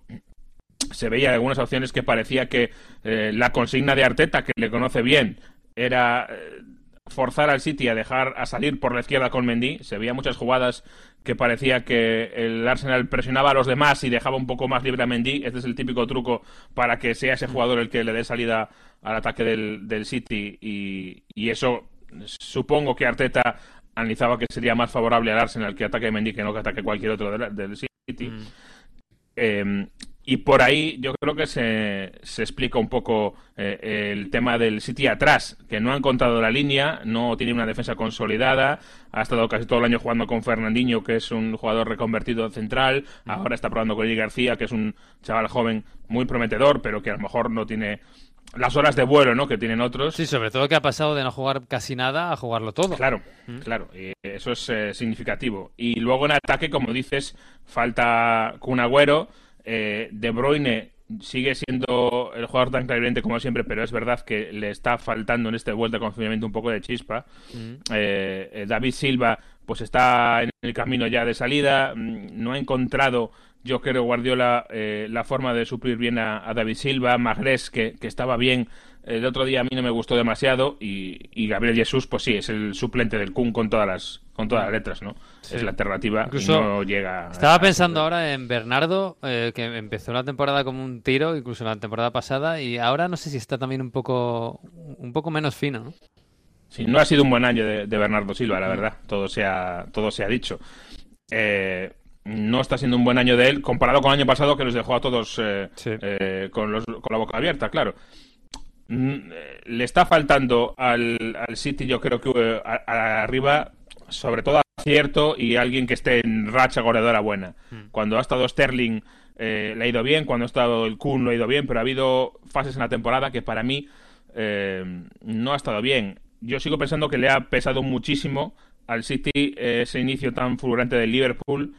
se veía algunas opciones que parecía que eh, la consigna de Arteta, que le conoce bien, era eh, forzar al City a dejar a salir por la izquierda con Mendy. Se veía muchas jugadas que parecía que el Arsenal presionaba a los demás y dejaba un poco más libre a Mendy. Este es el típico truco para que sea ese jugador el que le dé salida al ataque del, del City y, y, eso supongo que Arteta analizaba que sería más favorable al Arsenal que ataque a Mendy que no que ataque cualquier otro del, City. Mm. Em, y por ahí yo creo que se, se explica un poco eh, el tema del City atrás, que no ha encontrado la línea, no tiene una defensa consolidada, ha estado casi todo el año jugando con Fernandinho, que es un jugador reconvertido central, ahora está probando con Eddie García, que es un chaval joven muy prometedor, pero que a lo mejor no tiene las horas de vuelo ¿no? que tienen otros. Sí, sobre todo que ha pasado de no jugar casi nada a jugarlo todo. Claro, claro, y eso es eh, significativo. Y luego en ataque, como dices, falta Kun Agüero, eh, de Bruyne sigue siendo el jugador tan clarividente como siempre, pero es verdad que le está faltando en este vuelta de confinamiento un poco de chispa. Mm. Eh, David Silva pues está en el camino ya de salida, mm, no ha encontrado yo creo Guardiola eh, la forma de suplir bien a, David Silva, Magres que, que, estaba bien. El otro día a mí no me gustó demasiado y, Gabriel Jesús, pues sí, es el suplente del Kun con todas las con todas las letras, ¿no? Es la alternativa incluso no llega. Estaba pensando ahora en Bernardo, eh, que empezó la temporada como un tiro, incluso la temporada pasada, y ahora no sé si está también un poco un poco menos fino, ¿no? Sí, no ha sido un buen año de, Bernardo Silva, la verdad. Todo se ha, todo se ha dicho. Eh, no está siendo un buen año de él comparado con el año pasado que nos dejó a todos eh, eh, con, la boca abierta, claro. Mm, le está faltando al, City, yo creo que arriba, sobre todo acierto y alguien que esté en racha goleadora buena. Hmm. Cuando ha estado Sterling le ha ido bien, cuando ha estado el Kun lo ha ido bien, pero ha habido fases en la temporada que para mí no ha estado bien yo sigo pensando que le ha pesado muchísimo al City ese inicio tan fulgurante del Liverpool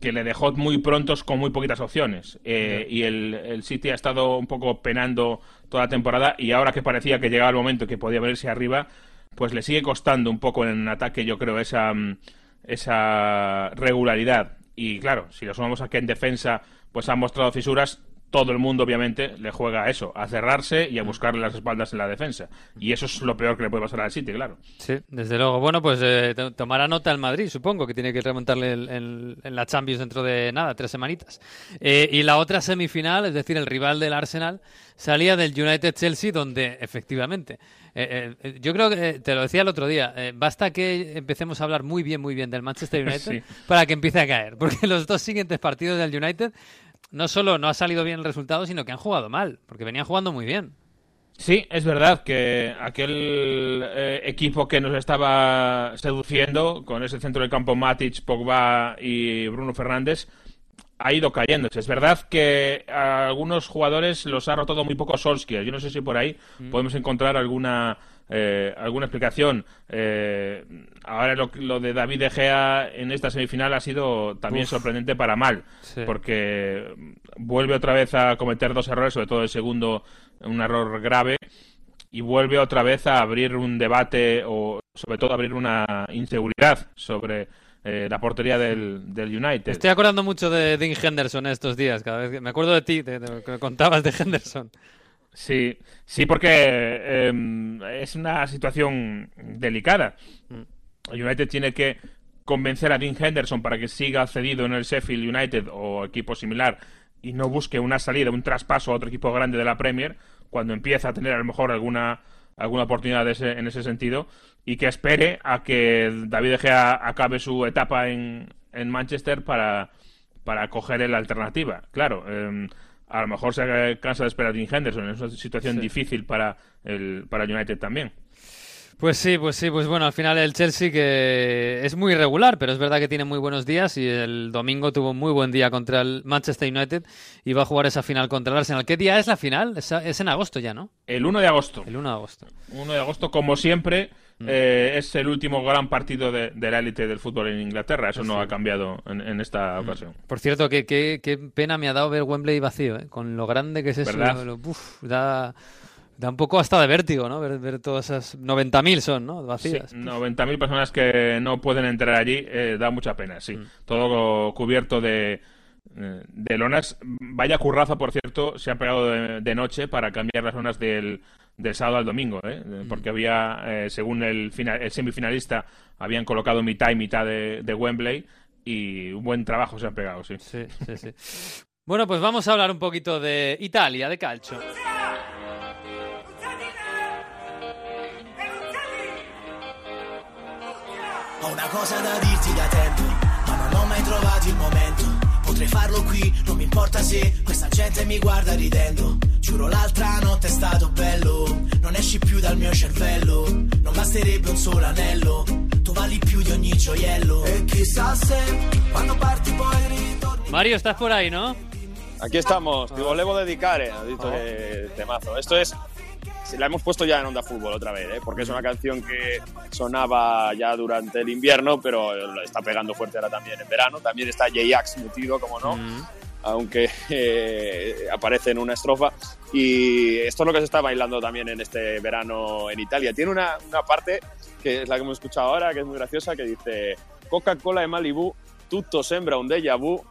que le dejó muy prontos con muy poquitas opciones. Eh, y el, City ha estado un poco penando toda la temporada y ahora que parecía que llegaba el momento que podía verse arriba, pues le sigue costando un poco en ataque, yo creo, esa, esa regularidad. Y claro, si lo sumamos a que en defensa pues han mostrado fisuras, todo el mundo obviamente le juega a eso, a cerrarse y a mm. buscarle las espaldas en la defensa. Y eso es lo peor que le puede pasar al City, claro. Sí, desde luego. Bueno, pues eh, tomará nota el Madrid, supongo, que tiene que remontarle en la Champions dentro de nada, tres semanitas. Eh, y la otra semifinal, es decir, el rival del Arsenal, salía del United Chelsea, donde efectivamente, eh, yo creo que te lo decía el otro día, basta que empecemos a hablar muy bien, muy bien del Manchester United para que empiece a caer, porque los dos siguientes partidos del United no solo no ha salido bien el resultado, sino que han jugado mal, porque venían jugando muy bien. Sí, es verdad que aquel eh, equipo que nos estaba seduciendo con ese centro de campo Matic, Pogba y Bruno Fernández ha ido cayéndose. Es verdad que a algunos jugadores los ha rotado muy poco Solskjaer. Yo no sé si por ahí mm. podemos encontrar alguna eh, alguna explicación. Eh, ahora lo, de David De Gea en esta semifinal ha sido también sorprendente para mal, porque vuelve otra vez a cometer dos errores, sobre todo el segundo, un error grave, y vuelve otra vez a abrir un debate o sobre todo abrir una inseguridad sobre eh, la portería del, United. Estoy acordando mucho de Dean Henderson estos días, cada vez que me acuerdo de ti, de, lo que contabas de Henderson. Sí, sí, porque em, es una situación delicada. United tiene que convencer a Dean Henderson para que siga cedido en el Sheffield United o equipo similar y no busque una salida, un traspaso a otro equipo grande de la Premier cuando empieza a tener a lo mejor alguna alguna oportunidad en ese sentido y que espere a que David De Gea acabe su etapa en, en Manchester para, para coger la alternativa. Claro, eh, a lo mejor se cansa de esperar a Dean Henderson. Es una situación difícil para el, para United también. Pues sí, pues sí, pues bueno, al final el Chelsea que es muy irregular, pero es verdad que tiene muy buenos días y el domingo tuvo un muy buen día contra el Manchester United y va a jugar esa final contra el Arsenal. ¿Qué día es la final? Es, en agosto ya, ¿no? El 1 de agosto. El 1 de agosto. 1 de agosto, como siempre, Mm. Eh, es el último gran partido de, la élite del fútbol en Inglaterra. Eso no ha cambiado en, esta mm. ocasión. Por cierto, qué, qué, pena me ha dado ver Wembley vacío, ¿eh? con lo grande que es eso. da, da un poco hasta de vértigo, ¿no? Ver, todas esas 90.000 son, ¿no? Vacías. Sí, 90.000 personas que no pueden entrar allí, eh, da mucha pena, sí. Mm. Todo cubierto de, de lonas. Vaya curraza, por cierto, se ha pegado de, noche para cambiar las lonas del, del sábado al domingo, ¿eh? Mm. porque había, eh, según el, el semifinalista, habían colocado mitad y mitad de, Wembley y un buen trabajo se ha pegado, sí. Sí, sí, sí. bueno, pues vamos a hablar un poquito de Italia, de calcio. Una cosa da dirti da tempo, ma non ho mai trovato il momento. Potrei farlo qui, non mi importa se questa gente mi guarda ridendo. Giuro l'altra notte è stato bello, non esci più dal mio cervello. Non basterebbe un solo anello, tu vali più di ogni gioiello. E chissà se quando parti poi ritorni. Mario, estás por ahí, ¿no? Aquí estamos, ti volevo dedicare, ha detto oh. temazo. Esto es la hemos puesto ya en Onda Fútbol otra vez, ¿eh? porque es una canción que sonaba ya durante el invierno, pero está pegando fuerte ahora también en verano. También está J-Ax metido, como no, aunque eh, aparece en una estrofa. Y esto es lo que se está bailando también en este verano en Italia. Tiene una, una parte que es la que hemos escuchado ahora, que es muy graciosa, que dice Coca-Cola de Malibu, tutto sembra un déjà vu,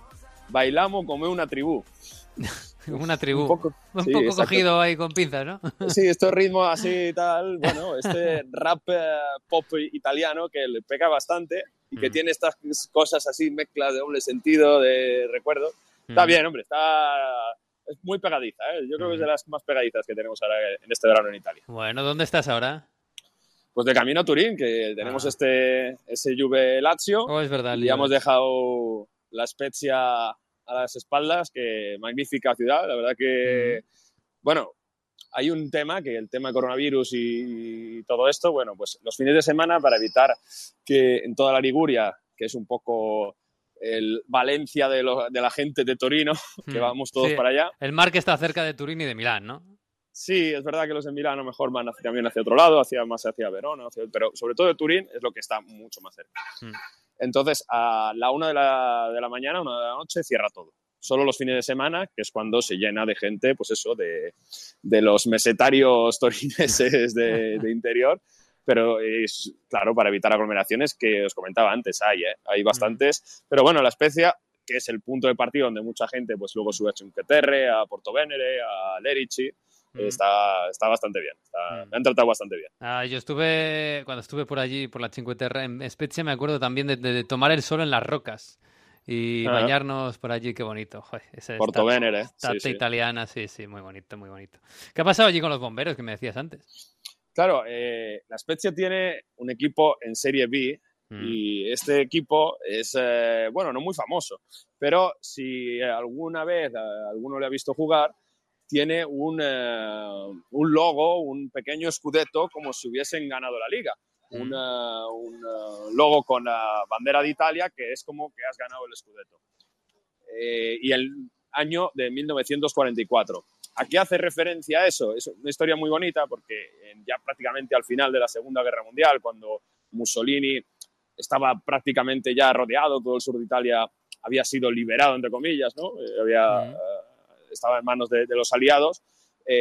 bailamos como una una tribu. Un poco, cogido ahí con pinzas, ¿no? sí, estos ritmos así y tal. Bueno, este rap eh, pop italiano que le pega bastante y que mm. tiene estas cosas así, mezclas de doble sentido, de recuerdo. Está mm. bien, hombre, está es muy pegadiza. ¿eh? Yo creo que es de mm. las más pegadizas que tenemos ahora en este verano en Italia. Bueno, ¿dónde estás ahora? Pues de camino a Turín, que tenemos ah. este ese Juve Lazio. Oh, es verdad. Y hemos dejado la Spezia a las espaldas, que magnífica ciudad. La verdad que, bueno, hay un tema, que el tema coronavirus y, todo esto, bueno, pues los fines de semana para evitar que en toda la Liguria, que es un poco el Valencia de, la gente de Torino, que vamos todos para allá. El mar que está cerca de Turín y de Milán, ¿no? Sí, es verdad que los de Milán a lo mejor van también hacia otro lado, hacia, más hacia Verona, pero sobre todo de Turín es lo que está mucho más cerca. Entonces, a la una de la, de la mañana, una de la noche, cierra todo solo los fines de semana, que es cuando se llena de gente, pues eso, de, de los mesetarios torineses de, de, interior. Pero es, claro, para evitar aglomeraciones, que os comentaba antes, hay, ¿eh? hay bastantes. Pero bueno, la especia, que es el punto de partido donde mucha gente, pues luego sube a Chunqueterre, a Porto Venere, a Lerici, Está, está, bastante bien. Me han tratado bastante bien. Ah, yo estuve, cuando estuve por allí, por la Cinque Terre, en Spezia, me acuerdo también de, de, tomar el sol en las rocas y bañarnos por allí, qué bonito. Joder, Porto Venere. Sí, italiana, sí, sí, muy bonito, muy bonito. ¿Qué ha pasado allí con los bomberos que me decías antes? Claro, eh, la Spezia tiene un equipo en Serie B mm. y este equipo es, eh, bueno, no muy famoso, pero si alguna vez alguno le ha visto jugar, tiene un, eh, un logo, un pequeño escudeto como si hubiesen ganado la liga un logo con la bandera de Italia que es como que has ganado el Scudetto. Eh, y el año de 1944. ¿A qué hace referencia a eso? Es una historia muy bonita porque ya prácticamente al final de la Segunda Guerra Mundial, cuando Mussolini estaba prácticamente ya rodeado, todo el sur de Italia había sido liberado, entre comillas, ¿no? Eh, había, eh, estaba en manos de, los aliados.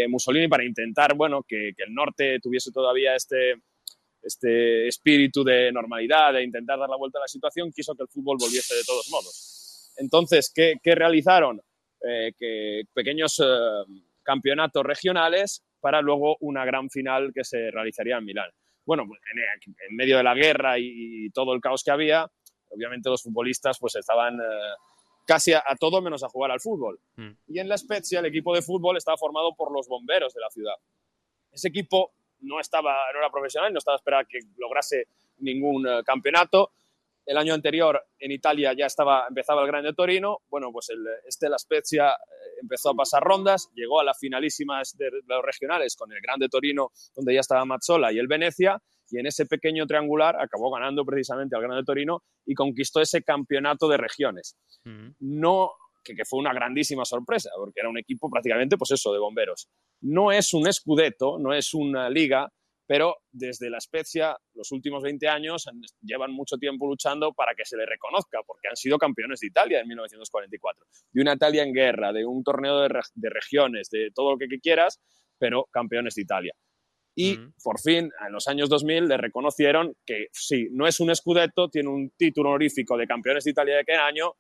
Mussolini, para intentar bueno, que, el norte tuviese todavía este, este espíritu de normalidad, de intentar dar la vuelta a la situación, quiso que el fútbol volviese de todos modos. Entonces, ¿qué, realizaron? Eh, que pequeños eh, campeonatos regionales para luego una gran final que se realizaría en Milán. Bueno, pues, en, medio de la guerra y, todo el caos que había, obviamente los futbolistas pues estaban eh, casi a, todo menos a jugar al fútbol. Mm. Y en la Spezia el equipo de fútbol estaba formado por los bomberos de la ciudad. Ese equipo no, estaba, no era profesional, no estaba a esperar que lograse ningún eh, campeonato. El año anterior en Italia ya estaba, empezaba el Grande Torino. Bueno, pues el, este La Spezia eh, empezó a pasar rondas, llegó a las finalísimas de, los regionales con el Grande Torino, donde ya estaba Mazzola y el Venecia, y en ese pequeño triangular acabó ganando precisamente al Grande Torino y conquistó ese campeonato de regiones. No que, que, fue una grandísima sorpresa, porque era un equipo prácticamente, pues eso, de bomberos. No es un escudeto, no es una liga, pero desde la Spezia, los últimos 20 años, llevan mucho tiempo luchando para que se le reconozca, porque han sido campeones de Italia en 1944. De una Italia en guerra, de un torneo de, regiones, de todo lo que, quieras, pero campeones de Italia. Y por fin, en los años 2000, le reconocieron que sí, no es un escudeto, tiene un título honorífico de campeones de Italia de qué año,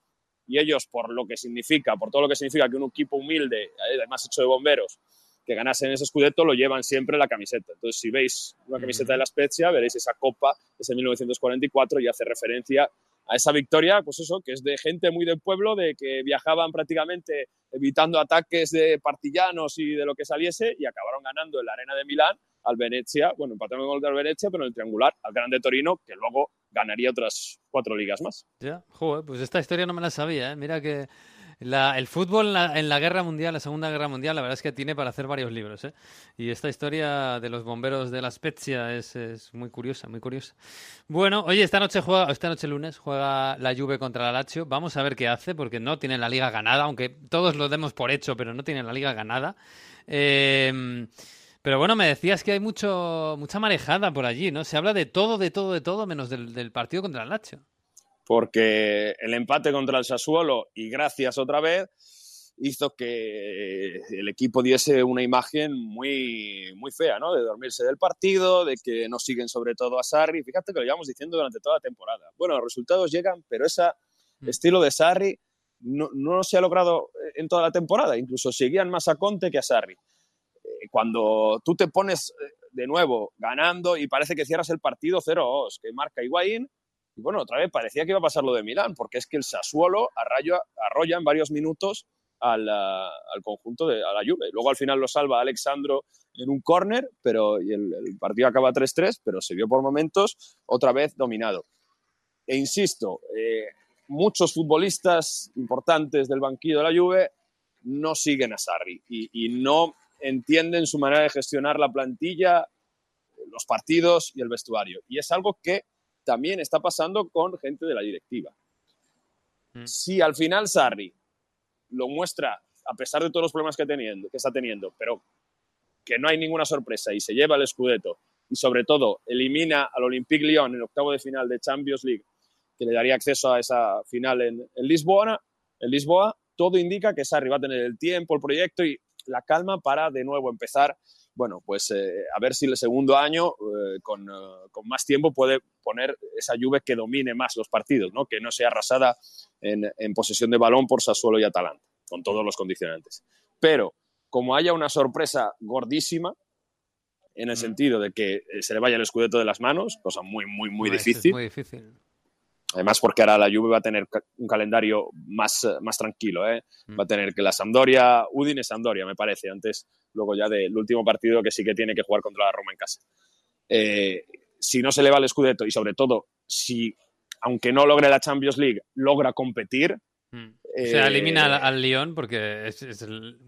y ellos, por lo que significa, por todo lo que significa que un equipo humilde, eh, además hecho de bomberos, que ganasen ese Scudetto, lo llevan siempre en la camiseta. Entonces, si veis una camiseta de la Spezia, veréis esa copa, ese 1944, y hace referencia a esa victoria, pues eso, que es de gente muy del pueblo, de que viajaban prácticamente evitando ataques de partillanos y de lo que saliese, y acabaron ganando en la Arena de Milán al Venecia, bueno, empataron el gol del Venecia, pero en el triangular al Grande Torino, que luego ganaría otras cuatro ligas más. Ya, joder, pues esta historia no me la sabía, ¿eh? Mira que el fútbol en la, Guerra Mundial, la Segunda Guerra Mundial, la verdad es que tiene para hacer varios libros, ¿eh? Y esta historia de los bomberos de la Spezia es, muy curiosa, muy curiosa. Bueno, oye, esta noche juega, esta noche lunes juega la Juve contra la Lazio. Vamos a ver qué hace, porque no tienen la liga ganada, aunque todos lo demos por hecho, pero no tienen la liga ganada. Eh, pero bueno, me decías que hay mucho, mucha marejada por allí, ¿no? Se habla de todo, de todo, de todo, menos del, partido contra el Lazio. Porque el empate contra el Sassuolo, y gracias otra vez, hizo que el equipo diese una imagen muy, muy fea, ¿no? De dormirse del partido, de que no siguen sobre todo a Sarri. Fíjate que lo llevamos diciendo durante toda la temporada. Bueno, los resultados llegan, pero ese mm. estilo de Sarri no, no, se ha logrado en toda la temporada. Incluso seguían más a Conte que a Sarri. Eh, cuando tú te pones eh, de nuevo ganando y parece que cierras el partido 0-2, que marca Higuaín, y bueno, otra vez parecía que iba a pasar lo de Milán, porque es que el Sassuolo arrolla, arrolla en varios minutos al, al, conjunto de a la Juve. Luego al final lo salva Alexandro en un córner, pero y el, el, partido acaba 3-3, pero se vio por momentos otra vez dominado. E insisto, eh, muchos futbolistas importantes del banquillo de la Juve no siguen a Sarri y, y no entienden su manera de gestionar la plantilla, los partidos y el vestuario. Y es algo que también está pasando con gente de la directiva. Mm. Si al final Sarri lo muestra, a pesar de todos los problemas que, teniendo, que está teniendo, pero que no hay ninguna sorpresa y se lleva el Scudetto y sobre todo elimina al Olympique Lyon en el octavo de final de Champions League, que le daría acceso a esa final en, en Lisboa, en Lisboa, todo indica que Sarri va a tener el tiempo, el proyecto y la calma para de nuevo empezar bueno, pues eh, a ver si el segundo año, eh, con, uh, con, más tiempo, puede poner esa Juve que domine más los partidos, ¿no? que no sea arrasada en, en, posesión de balón por Sassuolo y Atalanta, con todos los condicionantes. Pero como haya una sorpresa gordísima, en el sentido de que se le vaya el escudeto de las manos, cosa muy, muy, muy no, difícil. Es muy difícil. Además, porque ahora la Juve va a tener un calendario más, más tranquilo. ¿eh? Mm. Va a tener que la Sampdoria, Udine Sampdoria, me parece, antes, luego ya del último partido que sí que tiene que jugar contra la Roma en casa. Eh, si no se le va el Scudetto y sobre todo si, aunque no logre la Champions League, logra competir. Mm. Eh, o sea, elimina al, al Lyon porque es,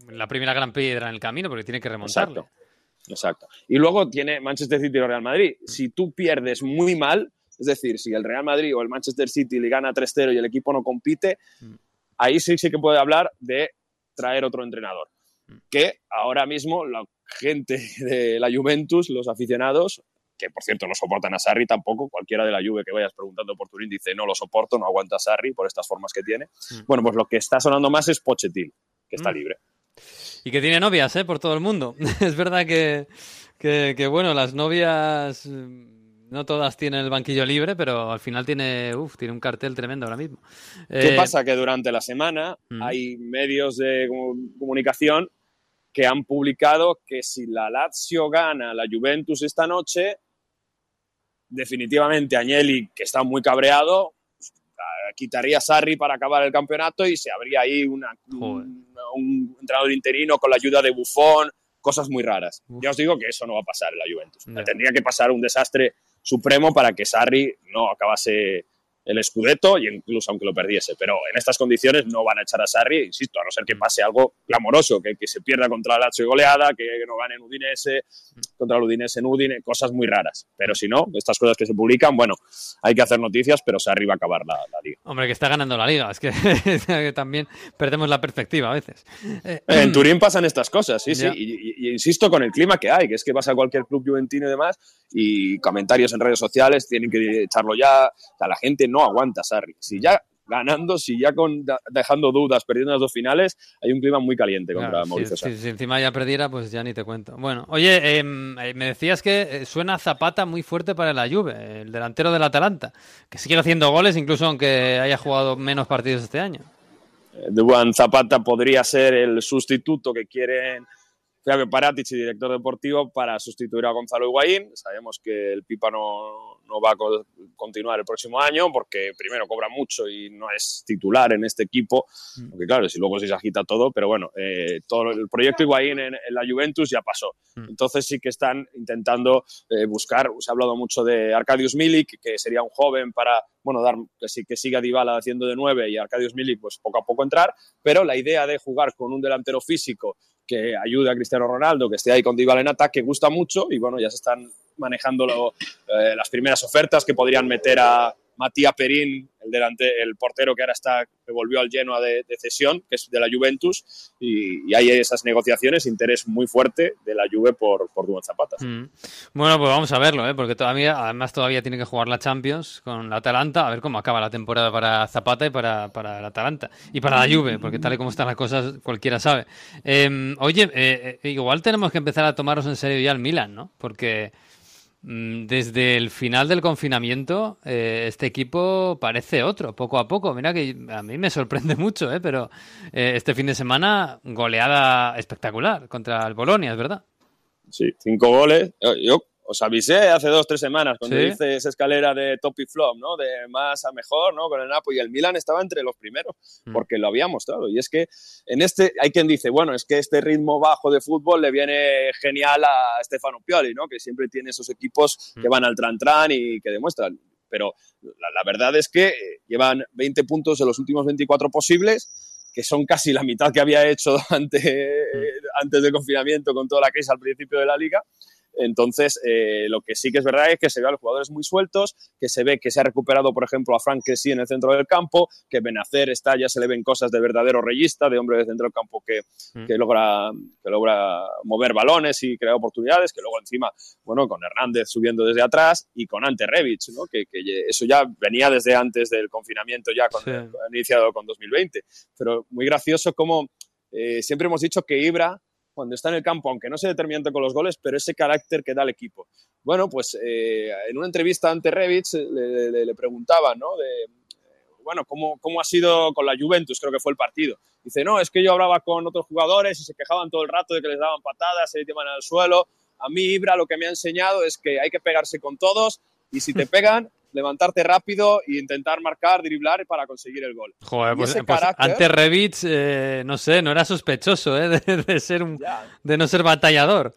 la primera gran piedra en el camino porque tiene que remontarlo. Exacto. Exacto. Y luego tiene Manchester City o Real Madrid. Mm. Si tú pierdes muy mal, es decir, si el Real Madrid o el Manchester City le gana 3-0 y el equipo no compite, mm. ahí sí, sí que puede hablar de traer otro entrenador. Mm. Que ahora mismo la gente de la Juventus, los aficionados, que por cierto no soportan a Sarri tampoco, cualquiera de la Juve que vayas preguntando por Turín dice no lo soporto, no aguanta a Sarri por estas formas que tiene. Mm. Bueno, pues lo que está sonando más es Pochettino, que está libre. Y que tiene novias, ¿eh? Por todo el mundo. es verdad que, que, que, bueno, las novias no todas tienen el banquillo libre, pero al final tiene, uf, tiene un cartel tremendo ahora mismo. ¿Qué eh, pasa? Que durante la semana mm. hay medios de comunicación que han publicado que si la Lazio gana la Juventus esta noche, definitivamente Agnelli, que está muy cabreado, quitaría a Sarri para acabar el campeonato y se habría ahí una, un, un entrenador interino con la ayuda de Buffon, cosas muy raras. Uf. Ya os digo que eso no va a pasar en la Juventus. Tendría que pasar un desastre supremo para que Sarri no acabase el Scudetto y incluso aunque lo perdiese. Pero en estas condiciones no van a echar a Sarri, insisto, a no ser que pase algo clamoroso, que, que se pierda contra el Lazio y goleada, que, que, no gane en Udinese, contra el Udinese en Udine, cosas muy raras. Pero si no, estas cosas que se publican, bueno, hay que hacer noticias, pero Sarri va a acabar la, la liga. Hombre, que está ganando la liga, es que, que también perdemos la perspectiva a veces. Eh, en Turín pasan estas cosas, sí, sí, y, y, y, insisto con el clima que hay, que es que vas a cualquier club juventino y demás, y comentarios en redes sociales, tienen que echarlo ya, o sea, la gente no aguanta Sarri. Si ya ganando, si ya con, dejando dudas, perdiendo las dos finales, hay un clima muy caliente contra claro, Mauricio si, si, si, encima ya perdiera, pues ya ni te cuento. Bueno, oye, eh, me decías que suena Zapata muy fuerte para la Juve, el delantero del Atalanta, que sigue haciendo goles incluso aunque haya jugado menos partidos este año. Duan Zapata podría ser el sustituto que quieren Flavio Paratici, director deportivo, para sustituir a Gonzalo Higuaín. Sabemos que el Pipa no, no va a co continuar el próximo año porque primero cobra mucho y no es titular en este equipo, mm. porque claro, si luego se agita todo, pero bueno, eh, todo el proyecto Higuaín en, en, la Juventus ya pasó. Mm. Entonces sí que están intentando eh, buscar, se ha hablado mucho de Arkadiusz Milik, que sería un joven para bueno, dar que, sí, que siga Dybala haciendo de nueve y Arkadiusz Milik pues poco a poco entrar, pero la idea de jugar con un delantero físico que ayude a Cristiano Ronaldo, que esté ahí con Dybala en ataque, gusta mucho y bueno, ya se están manejando eh, las primeras ofertas que podrían meter a Matías Perín, el, delante, el portero que ahora está, que volvió al Genoa de, de cesión, que es de la Juventus, y, y, hay esas negociaciones, interés muy fuerte de la Juve por, por Duván Zapata. Mm. Bueno, pues vamos a verlo, ¿eh? porque todavía, además todavía tiene que jugar la Champions con la Atalanta, a ver cómo acaba la temporada para Zapata y para, para la Atalanta, y para la Juve, porque tal y como están las cosas, cualquiera sabe. Eh, oye, eh, igual tenemos que empezar a tomarnos en serio ya el Milan, ¿no? Porque desde el final del confinamiento, eh, este equipo parece otro, poco a poco. Mira que a mí me sorprende mucho, ¿eh? pero eh, este fin de semana goleada espectacular contra el Bolonia, es verdad. Sí, cinco goles. Yo os avisé hace dos, tres semanas cuando hice esa escalera de top y flop, ¿no? De más a mejor, ¿no? Con el Napoli y el Milan estaba entre los primeros, mm. porque lo había mostrado. Y es que en este, hay quien dice, bueno, es que este ritmo bajo de fútbol le viene genial a Stefano Pioli, ¿no? Que siempre tiene esos equipos que mm. van al tran-tran y que demuestran. Pero la, verdad es que llevan 20 puntos de los últimos 24 posibles, que son casi la mitad que había hecho antes, mm. antes del confinamiento con toda la crisis al principio de la liga. Entonces, eh, lo que sí que es verdad es que se ve a los jugadores muy sueltos, que se ve que se ha recuperado, por ejemplo, a Frank sí en el centro del campo, que Benacer está, ya se le ven cosas de verdadero reyista, de hombre de centro del campo que, mm. que, logra, que logra mover balones y crear oportunidades, que luego encima, bueno, con Hernández subiendo desde atrás y con Ante Rebic, ¿no? que, que eso ya venía desde antes del confinamiento, ya con, iniciado con 2020. Pero muy gracioso como eh, siempre hemos dicho que Ibra cuando está en el campo, aunque no se determinante con los goles, pero ese carácter que da el equipo. Bueno, pues eh, en una entrevista ante Revich le, le, preguntaban, ¿no? De, bueno, ¿cómo, ¿cómo, ha sido con la Juventus? Creo que fue el partido. Dice, no, es que yo hablaba con otros jugadores y se quejaban todo el rato de que les daban patadas, se tiraban al suelo. A mí, Ibra, lo que me ha enseñado es que hay que pegarse con todos y si te pegan, levantarte rápido e intentar marcar, driblar para conseguir el gol. Joder, pues, pues ante Revich, eh, no sé, no era sospechoso ¿eh? de, ser un, de no ser batallador.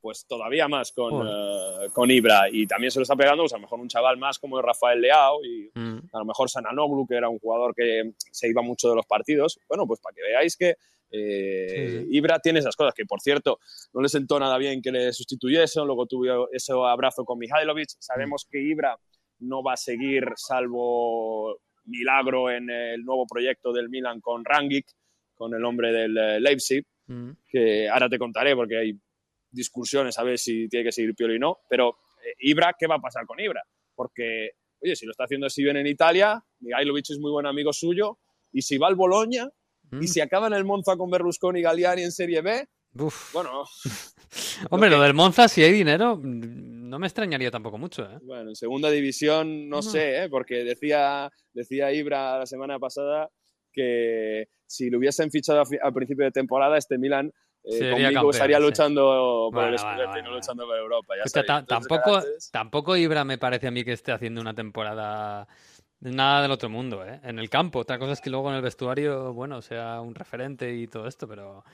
Pues todavía más con, eh, con Ibra. Y también se lo está pegando, pues a lo mejor un chaval más como Rafael Leao y mm. a lo mejor Sananoglu, que era un jugador que se iba mucho de los partidos. Bueno, pues para que veáis que Ibra tiene esas cosas, que por cierto, no le sentó nada bien que le sustituyesen, luego tuvo ese abrazo con Mihailovic. Sabemos que Ibra no va a seguir salvo milagro en el nuevo proyecto del Milan con Rangic, con el nombre del eh, Leipzig, mm. que ahora te contaré porque hay discusiones a ver si tiene que seguir Pioli o no, pero eh, Ibra, ¿qué va a pasar con Ibra? Porque, oye, si lo está haciendo así bien en Italia, Mihailovic es muy buen amigo suyo, y si va al Bologna, y mm. si acaba en el Monza con Berlusconi y Galliani en Serie B, bueno... Hombre, lo del Monza, si hay dinero, no me extrañaría tampoco mucho. ¿eh? Bueno, en segunda división no, sé, ¿eh? porque decía, decía Ibra la semana pasada que si lo hubiesen fichado al principio de temporada, este Milan eh, conmigo estaría luchando por el y no luchando por Europa. tampoco, tampoco Ibra me parece a mí que esté haciendo una temporada nada del otro mundo, ¿eh? En el campo. Otra cosa es que luego en el vestuario, bueno, sea un referente y todo esto, pero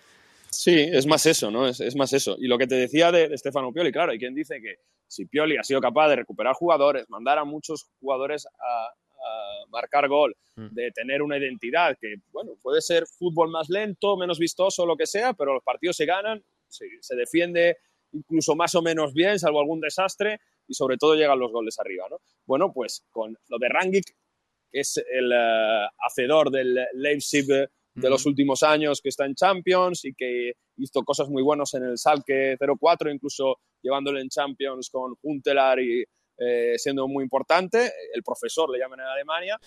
Sí, es más eso, ¿no? Es, más eso. Y lo que te decía de, Stefano Pioli, claro, hay quien dice que si Pioli ha sido capaz de recuperar jugadores, mandar a muchos jugadores a, marcar gol, mm. de tener una identidad que, bueno, puede ser fútbol más lento, menos vistoso, lo que sea, pero los partidos se ganan, se, defiende incluso más o menos bien, salvo algún desastre, y sobre todo llegan los goles arriba, ¿no? Bueno, pues con lo de Rangic, que es el uh, hacedor del Leipzig de los últimos años que está en Champions y que hizo cosas muy buenas en el Salke 04, incluso llevándole en Champions con Huntelaar y eh, siendo muy importante, el profesor le llaman en Alemania,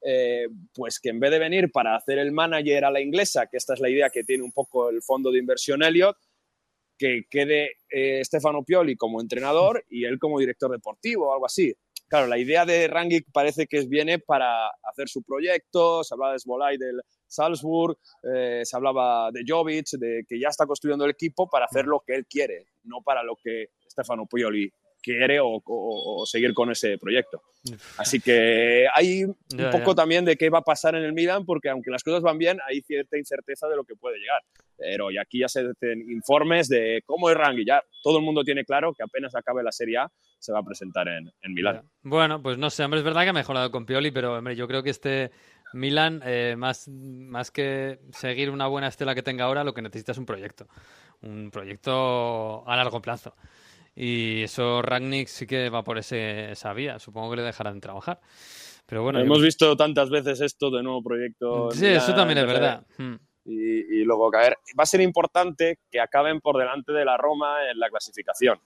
eh, pues que en vez de venir para hacer el manager a la inglesa, que esta es la idea que tiene un poco el fondo de inversión Elliot, que quede eh, Stefano Pioli como entrenador y él como director deportivo o algo así. Claro, la idea de Rangic parece que viene para hacer su proyecto, se hablaba de Svolay del Salzburg, eh, se hablaba de Jovic, de que ya está construyendo el equipo para hacer lo que él quiere, no para lo que Stefano Puyoli quiere o, seguir con ese proyecto. Así que hay un poco también de qué va a pasar en el Milan, porque aunque las cosas van bien, hay cierta incerteza de lo que puede llegar. Pero y aquí ya se hacen informes de cómo es Rangui. Ya todo el mundo tiene claro que apenas acabe la Serie A se va a presentar en, en Milán. Bueno, pues no sé, hombre, es verdad que ha mejorado con Pioli, pero hombre, yo creo que este Milan, eh, más, más que seguir una buena estela que tenga ahora, lo que necesita es un proyecto. Un proyecto a largo plazo. Y eso Ragnick sí que va por ese, esa vía. Supongo que le dejarán trabajar. Pero bueno, hemos visto tantas veces esto de nuevo proyecto. Sí, eso también es verdad. Hmm. Y, luego caer. Va a ser importante que acaben por delante de la Roma en la clasificación.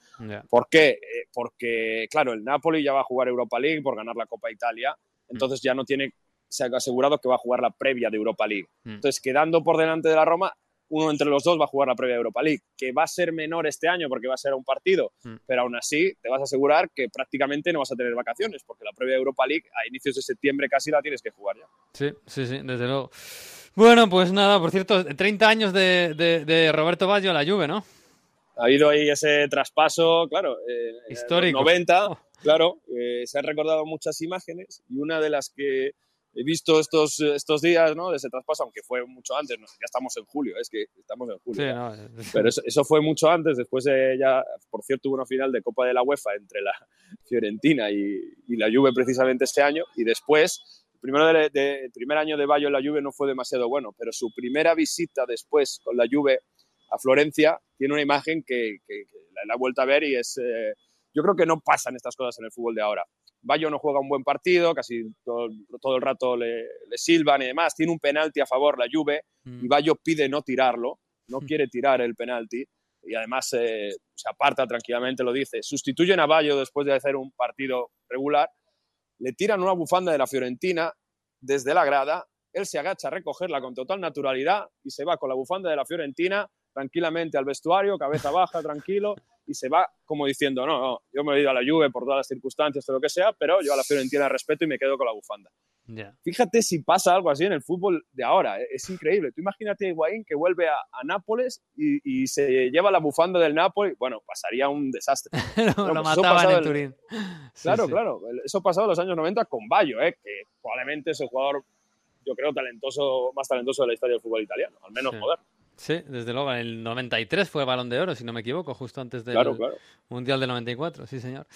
¿Por qué? Eh, porque, claro, el Napoli ya va a jugar Europa League por ganar la Copa Italia. Entonces ya no tiene se ha asegurado que va a jugar la previa de Europa League. Hmm. Entonces, quedando por delante de la Roma, uno entre los dos va a jugar la previa Europa League, que va a ser menor este año porque va a ser un partido, Mm. pero aún así te vas a asegurar que prácticamente no vas a tener vacaciones, porque la previa Europa League a inicios de septiembre casi la tienes que jugar ya. Sí, sí, sí, desde luego. Bueno, pues nada, por cierto, 30 años de, de- de Roberto Baggio a la Juve, ¿no? Ha habido ahí ese traspaso, claro, eh, en los Histórico. 90, claro, eh, se han recordado muchas imágenes y una de las que he visto estos, estos días, ¿no? De ese traspaso, aunque fue mucho antes, ¿no? ya estamos en julio, es que estamos en julio. Sí, no, Pero eso, eso fue mucho antes, después de ya, por cierto, hubo una final de Copa de la UEFA entre la Fiorentina y, y la Juve precisamente este año, y después, el, primero de- de- el primer año de Bayo en la Juve no fue demasiado bueno, pero su primera visita después con la Juve a Florencia tiene una imagen que, que- que la, la he vuelto a ver y es... eh, yo creo que no pasan estas cosas en el fútbol de ahora. Bayo no juega un buen partido, casi todo, todo el rato le, le silban y demás. Tiene un penalti a favor la Juve y Bayo pide no tirarlo, no quiere tirar el penalti y además eh, se aparta tranquilamente, lo dice. Sustituyen a Bayo después de hacer un partido regular, le tiran una bufanda de la Fiorentina desde la grada, él se agacha a recogerla con total naturalidad y se va con la bufanda de la Fiorentina tranquilamente al vestuario, cabeza baja, tranquilo, y se va como diciendo, no, no, yo me he ido a la Juve por todas las circunstancias, todo lo que sea, pero yo a la Fiorentina respeto y me quedo con la bufanda. Fíjate si pasa algo así en el fútbol de ahora, eh, es increíble. Tú imagínate a Higuaín que vuelve a, a Nápoles y, y se lleva la bufanda del Nápoles, bueno, pasaría un desastre. lo, Bueno, lo pues mataban pasaba en el- Turín. Sí, Claro, sí. claro, eso pasado en los años 90 con Bayo, eh, que probablemente es el jugador, yo creo, talentoso, más talentoso de la historia del fútbol italiano, al menos Sí. moderno. Sí, desde luego, en el 93 fue Balón de Oro, si no me equivoco, justo antes del Claro, claro. Mundial del 94, sí señor.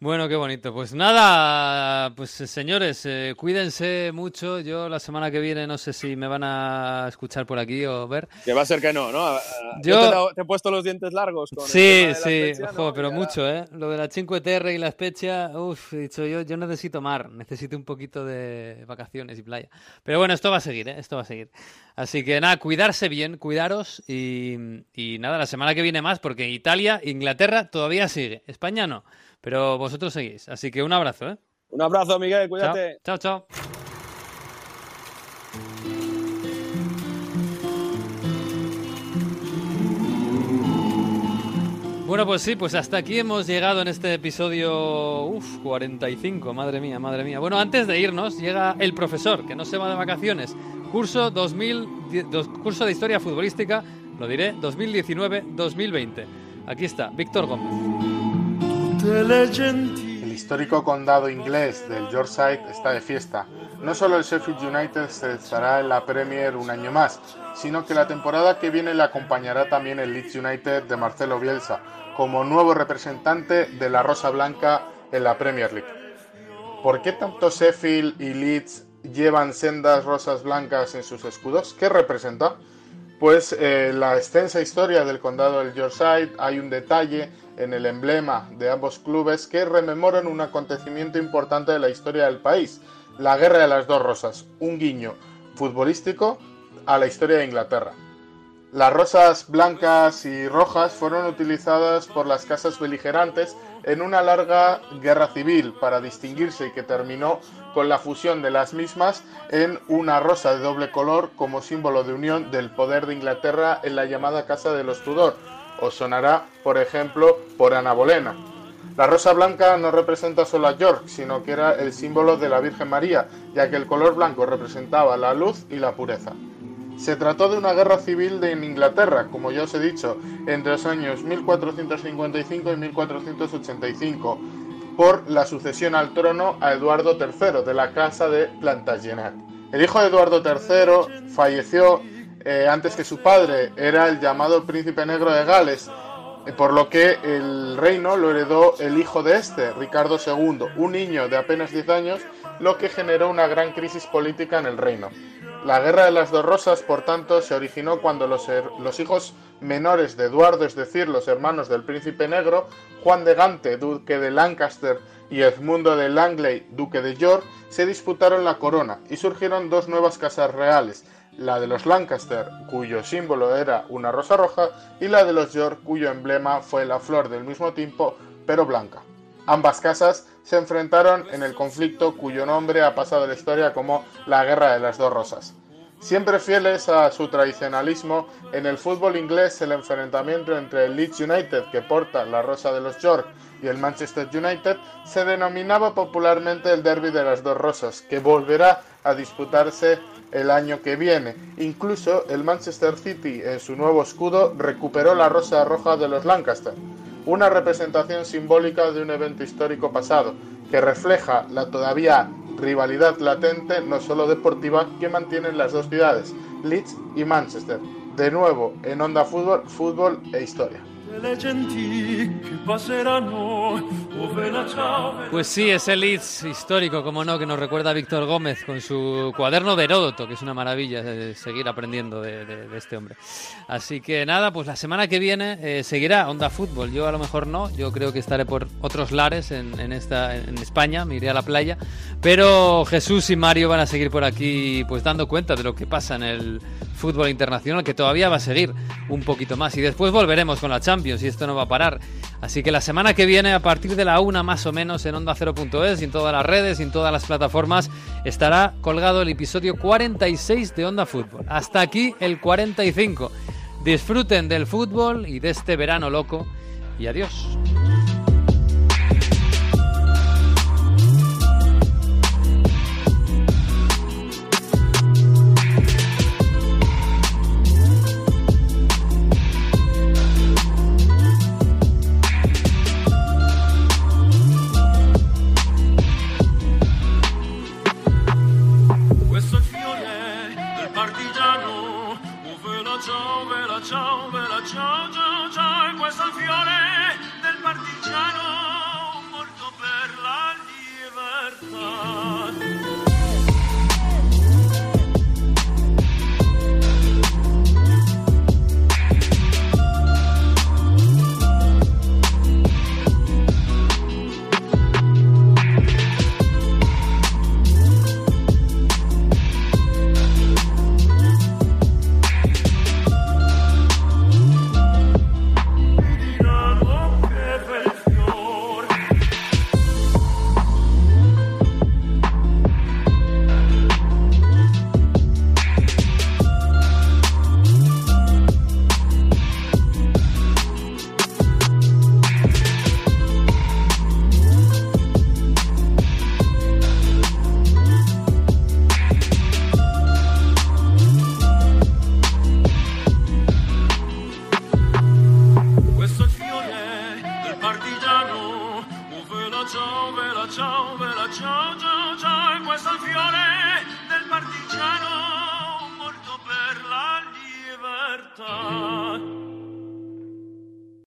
Bueno, qué bonito. Pues nada, pues eh, señores, eh, cuídense mucho. Yo la semana que viene no sé si me van a escuchar por aquí o ver. Que va a ser que no, ¿no? Ah, Yo- Yo te, te he puesto los dientes largos con el Sí, sí, ojo, pero Y ahora- mucho, ¿eh? Lo de la 5 Terre y la Spezia, uff, dicho yo, yo necesito mar, necesito un poquito de vacaciones y playa. Pero bueno, esto va a seguir, ¿eh? Esto va a seguir. Así que nada, cuidarse bien, cuidaros y, y nada, la semana que viene más, porque Italia, Inglaterra todavía sigue, España no, pero vosotros seguís. Así que un abrazo, ¿eh? Un abrazo, Miguel, cuídate. Chao, chao. Bueno, pues sí, pues hasta aquí hemos llegado en este episodio, uf, 45, madre mía, madre mía. Bueno, antes de irnos, llega el profesor, que no se va de vacaciones. Curso 2000, die- dos- curso de historia futbolística, lo diré, 2019-2020. Aquí está, Víctor Gómez. El histórico condado inglés del Yorkshire está de fiesta. No solo el Sheffield United se estará en la Premier un año más, sino que la temporada que viene le acompañará también el Leeds United de Marcelo Bielsa, como nuevo representante de la Rosa Blanca en la Premier League. ¿Por qué tanto Sheffield y Leeds llevan sendas rosas blancas en sus escudos? ¿Qué representa? Pues eh, la extensa historia del condado del Yorkshire hay un detalle en el emblema de ambos clubes que rememoran un acontecimiento importante de la historia del país, la Guerra de las Dos Rosas, un guiño futbolístico a la historia de Inglaterra. Las rosas blancas y rojas fueron utilizadas por las casas beligerantes en una larga guerra civil para distinguirse y que terminó con la fusión de las mismas en una rosa de doble color como símbolo de unión del poder de Inglaterra en la llamada Casa de los Tudor. Os sonará, por ejemplo, por Ana Bolena. La rosa blanca no representa solo a York, sino que era el símbolo de la Virgen María, ya que el color blanco representaba la luz y la pureza. Se trató de una guerra civil en Inglaterra, como ya os he dicho, entre los años 1455 y 1485, por la sucesión al trono a Eduardo III de la casa de Plantagenet. El hijo de Eduardo III falleció eh, antes que su padre, era el llamado príncipe negro de Gales, eh, por lo que el reino lo heredó el hijo de este, Ricardo II, un niño de apenas 10 años, lo que generó una gran crisis política en el reino. La Guerra de las Dos Rosas, por tanto, se originó cuando los, hijos menores de Eduardo, es decir, los hermanos del príncipe negro, Juan de Gante, duque de Lancaster, y Edmundo de Langley, duque de York, se disputaron la corona y surgieron dos nuevas casas reales, la de los Lancaster, cuyo símbolo era una rosa roja, y la de los York, cuyo emblema fue la flor del mismo tipo, pero blanca. Ambas casas se enfrentaron en el conflicto cuyo nombre ha pasado a la historia como la Guerra de las Dos Rosas. Siempre fieles a su tradicionalismo, en el fútbol inglés el enfrentamiento entre el Leeds United, que porta la rosa de los York, y el Manchester United se denominaba popularmente el Derby de las dos rosas, que volverá a disputarse el año que viene. Incluso el Manchester City en su nuevo escudo recuperó la rosa roja de los Lancaster, una representación simbólica de un evento histórico pasado, que refleja la todavía rivalidad latente, no solo deportiva, que mantienen las dos ciudades, Leeds y Manchester. De nuevo, en Onda Fútbol, fútbol e historia. Pues sí, ese Leeds histórico, como no, que nos recuerda a Víctor Gómez con su cuaderno de Heródoto, que es una maravilla seguir aprendiendo de, este hombre. Así que nada, pues la semana que viene eh, seguirá Onda Fútbol. Yo a lo mejor no, yo creo que estaré por otros lares en, esta, en España, me iré a la playa, pero Jesús y Mario van a seguir por aquí pues dando cuenta de lo que pasa en el fútbol internacional, que todavía va a seguir un poquito más. Y después volveremos con la Champions y esto no va a parar. Así que la semana que viene, a partir de la una más o menos, en Onda 0.es, en todas las redes, en todas las plataformas, estará colgado el episodio 46 de Onda Fútbol. Hasta aquí el 45. Disfruten del fútbol y de este verano loco. Y adiós.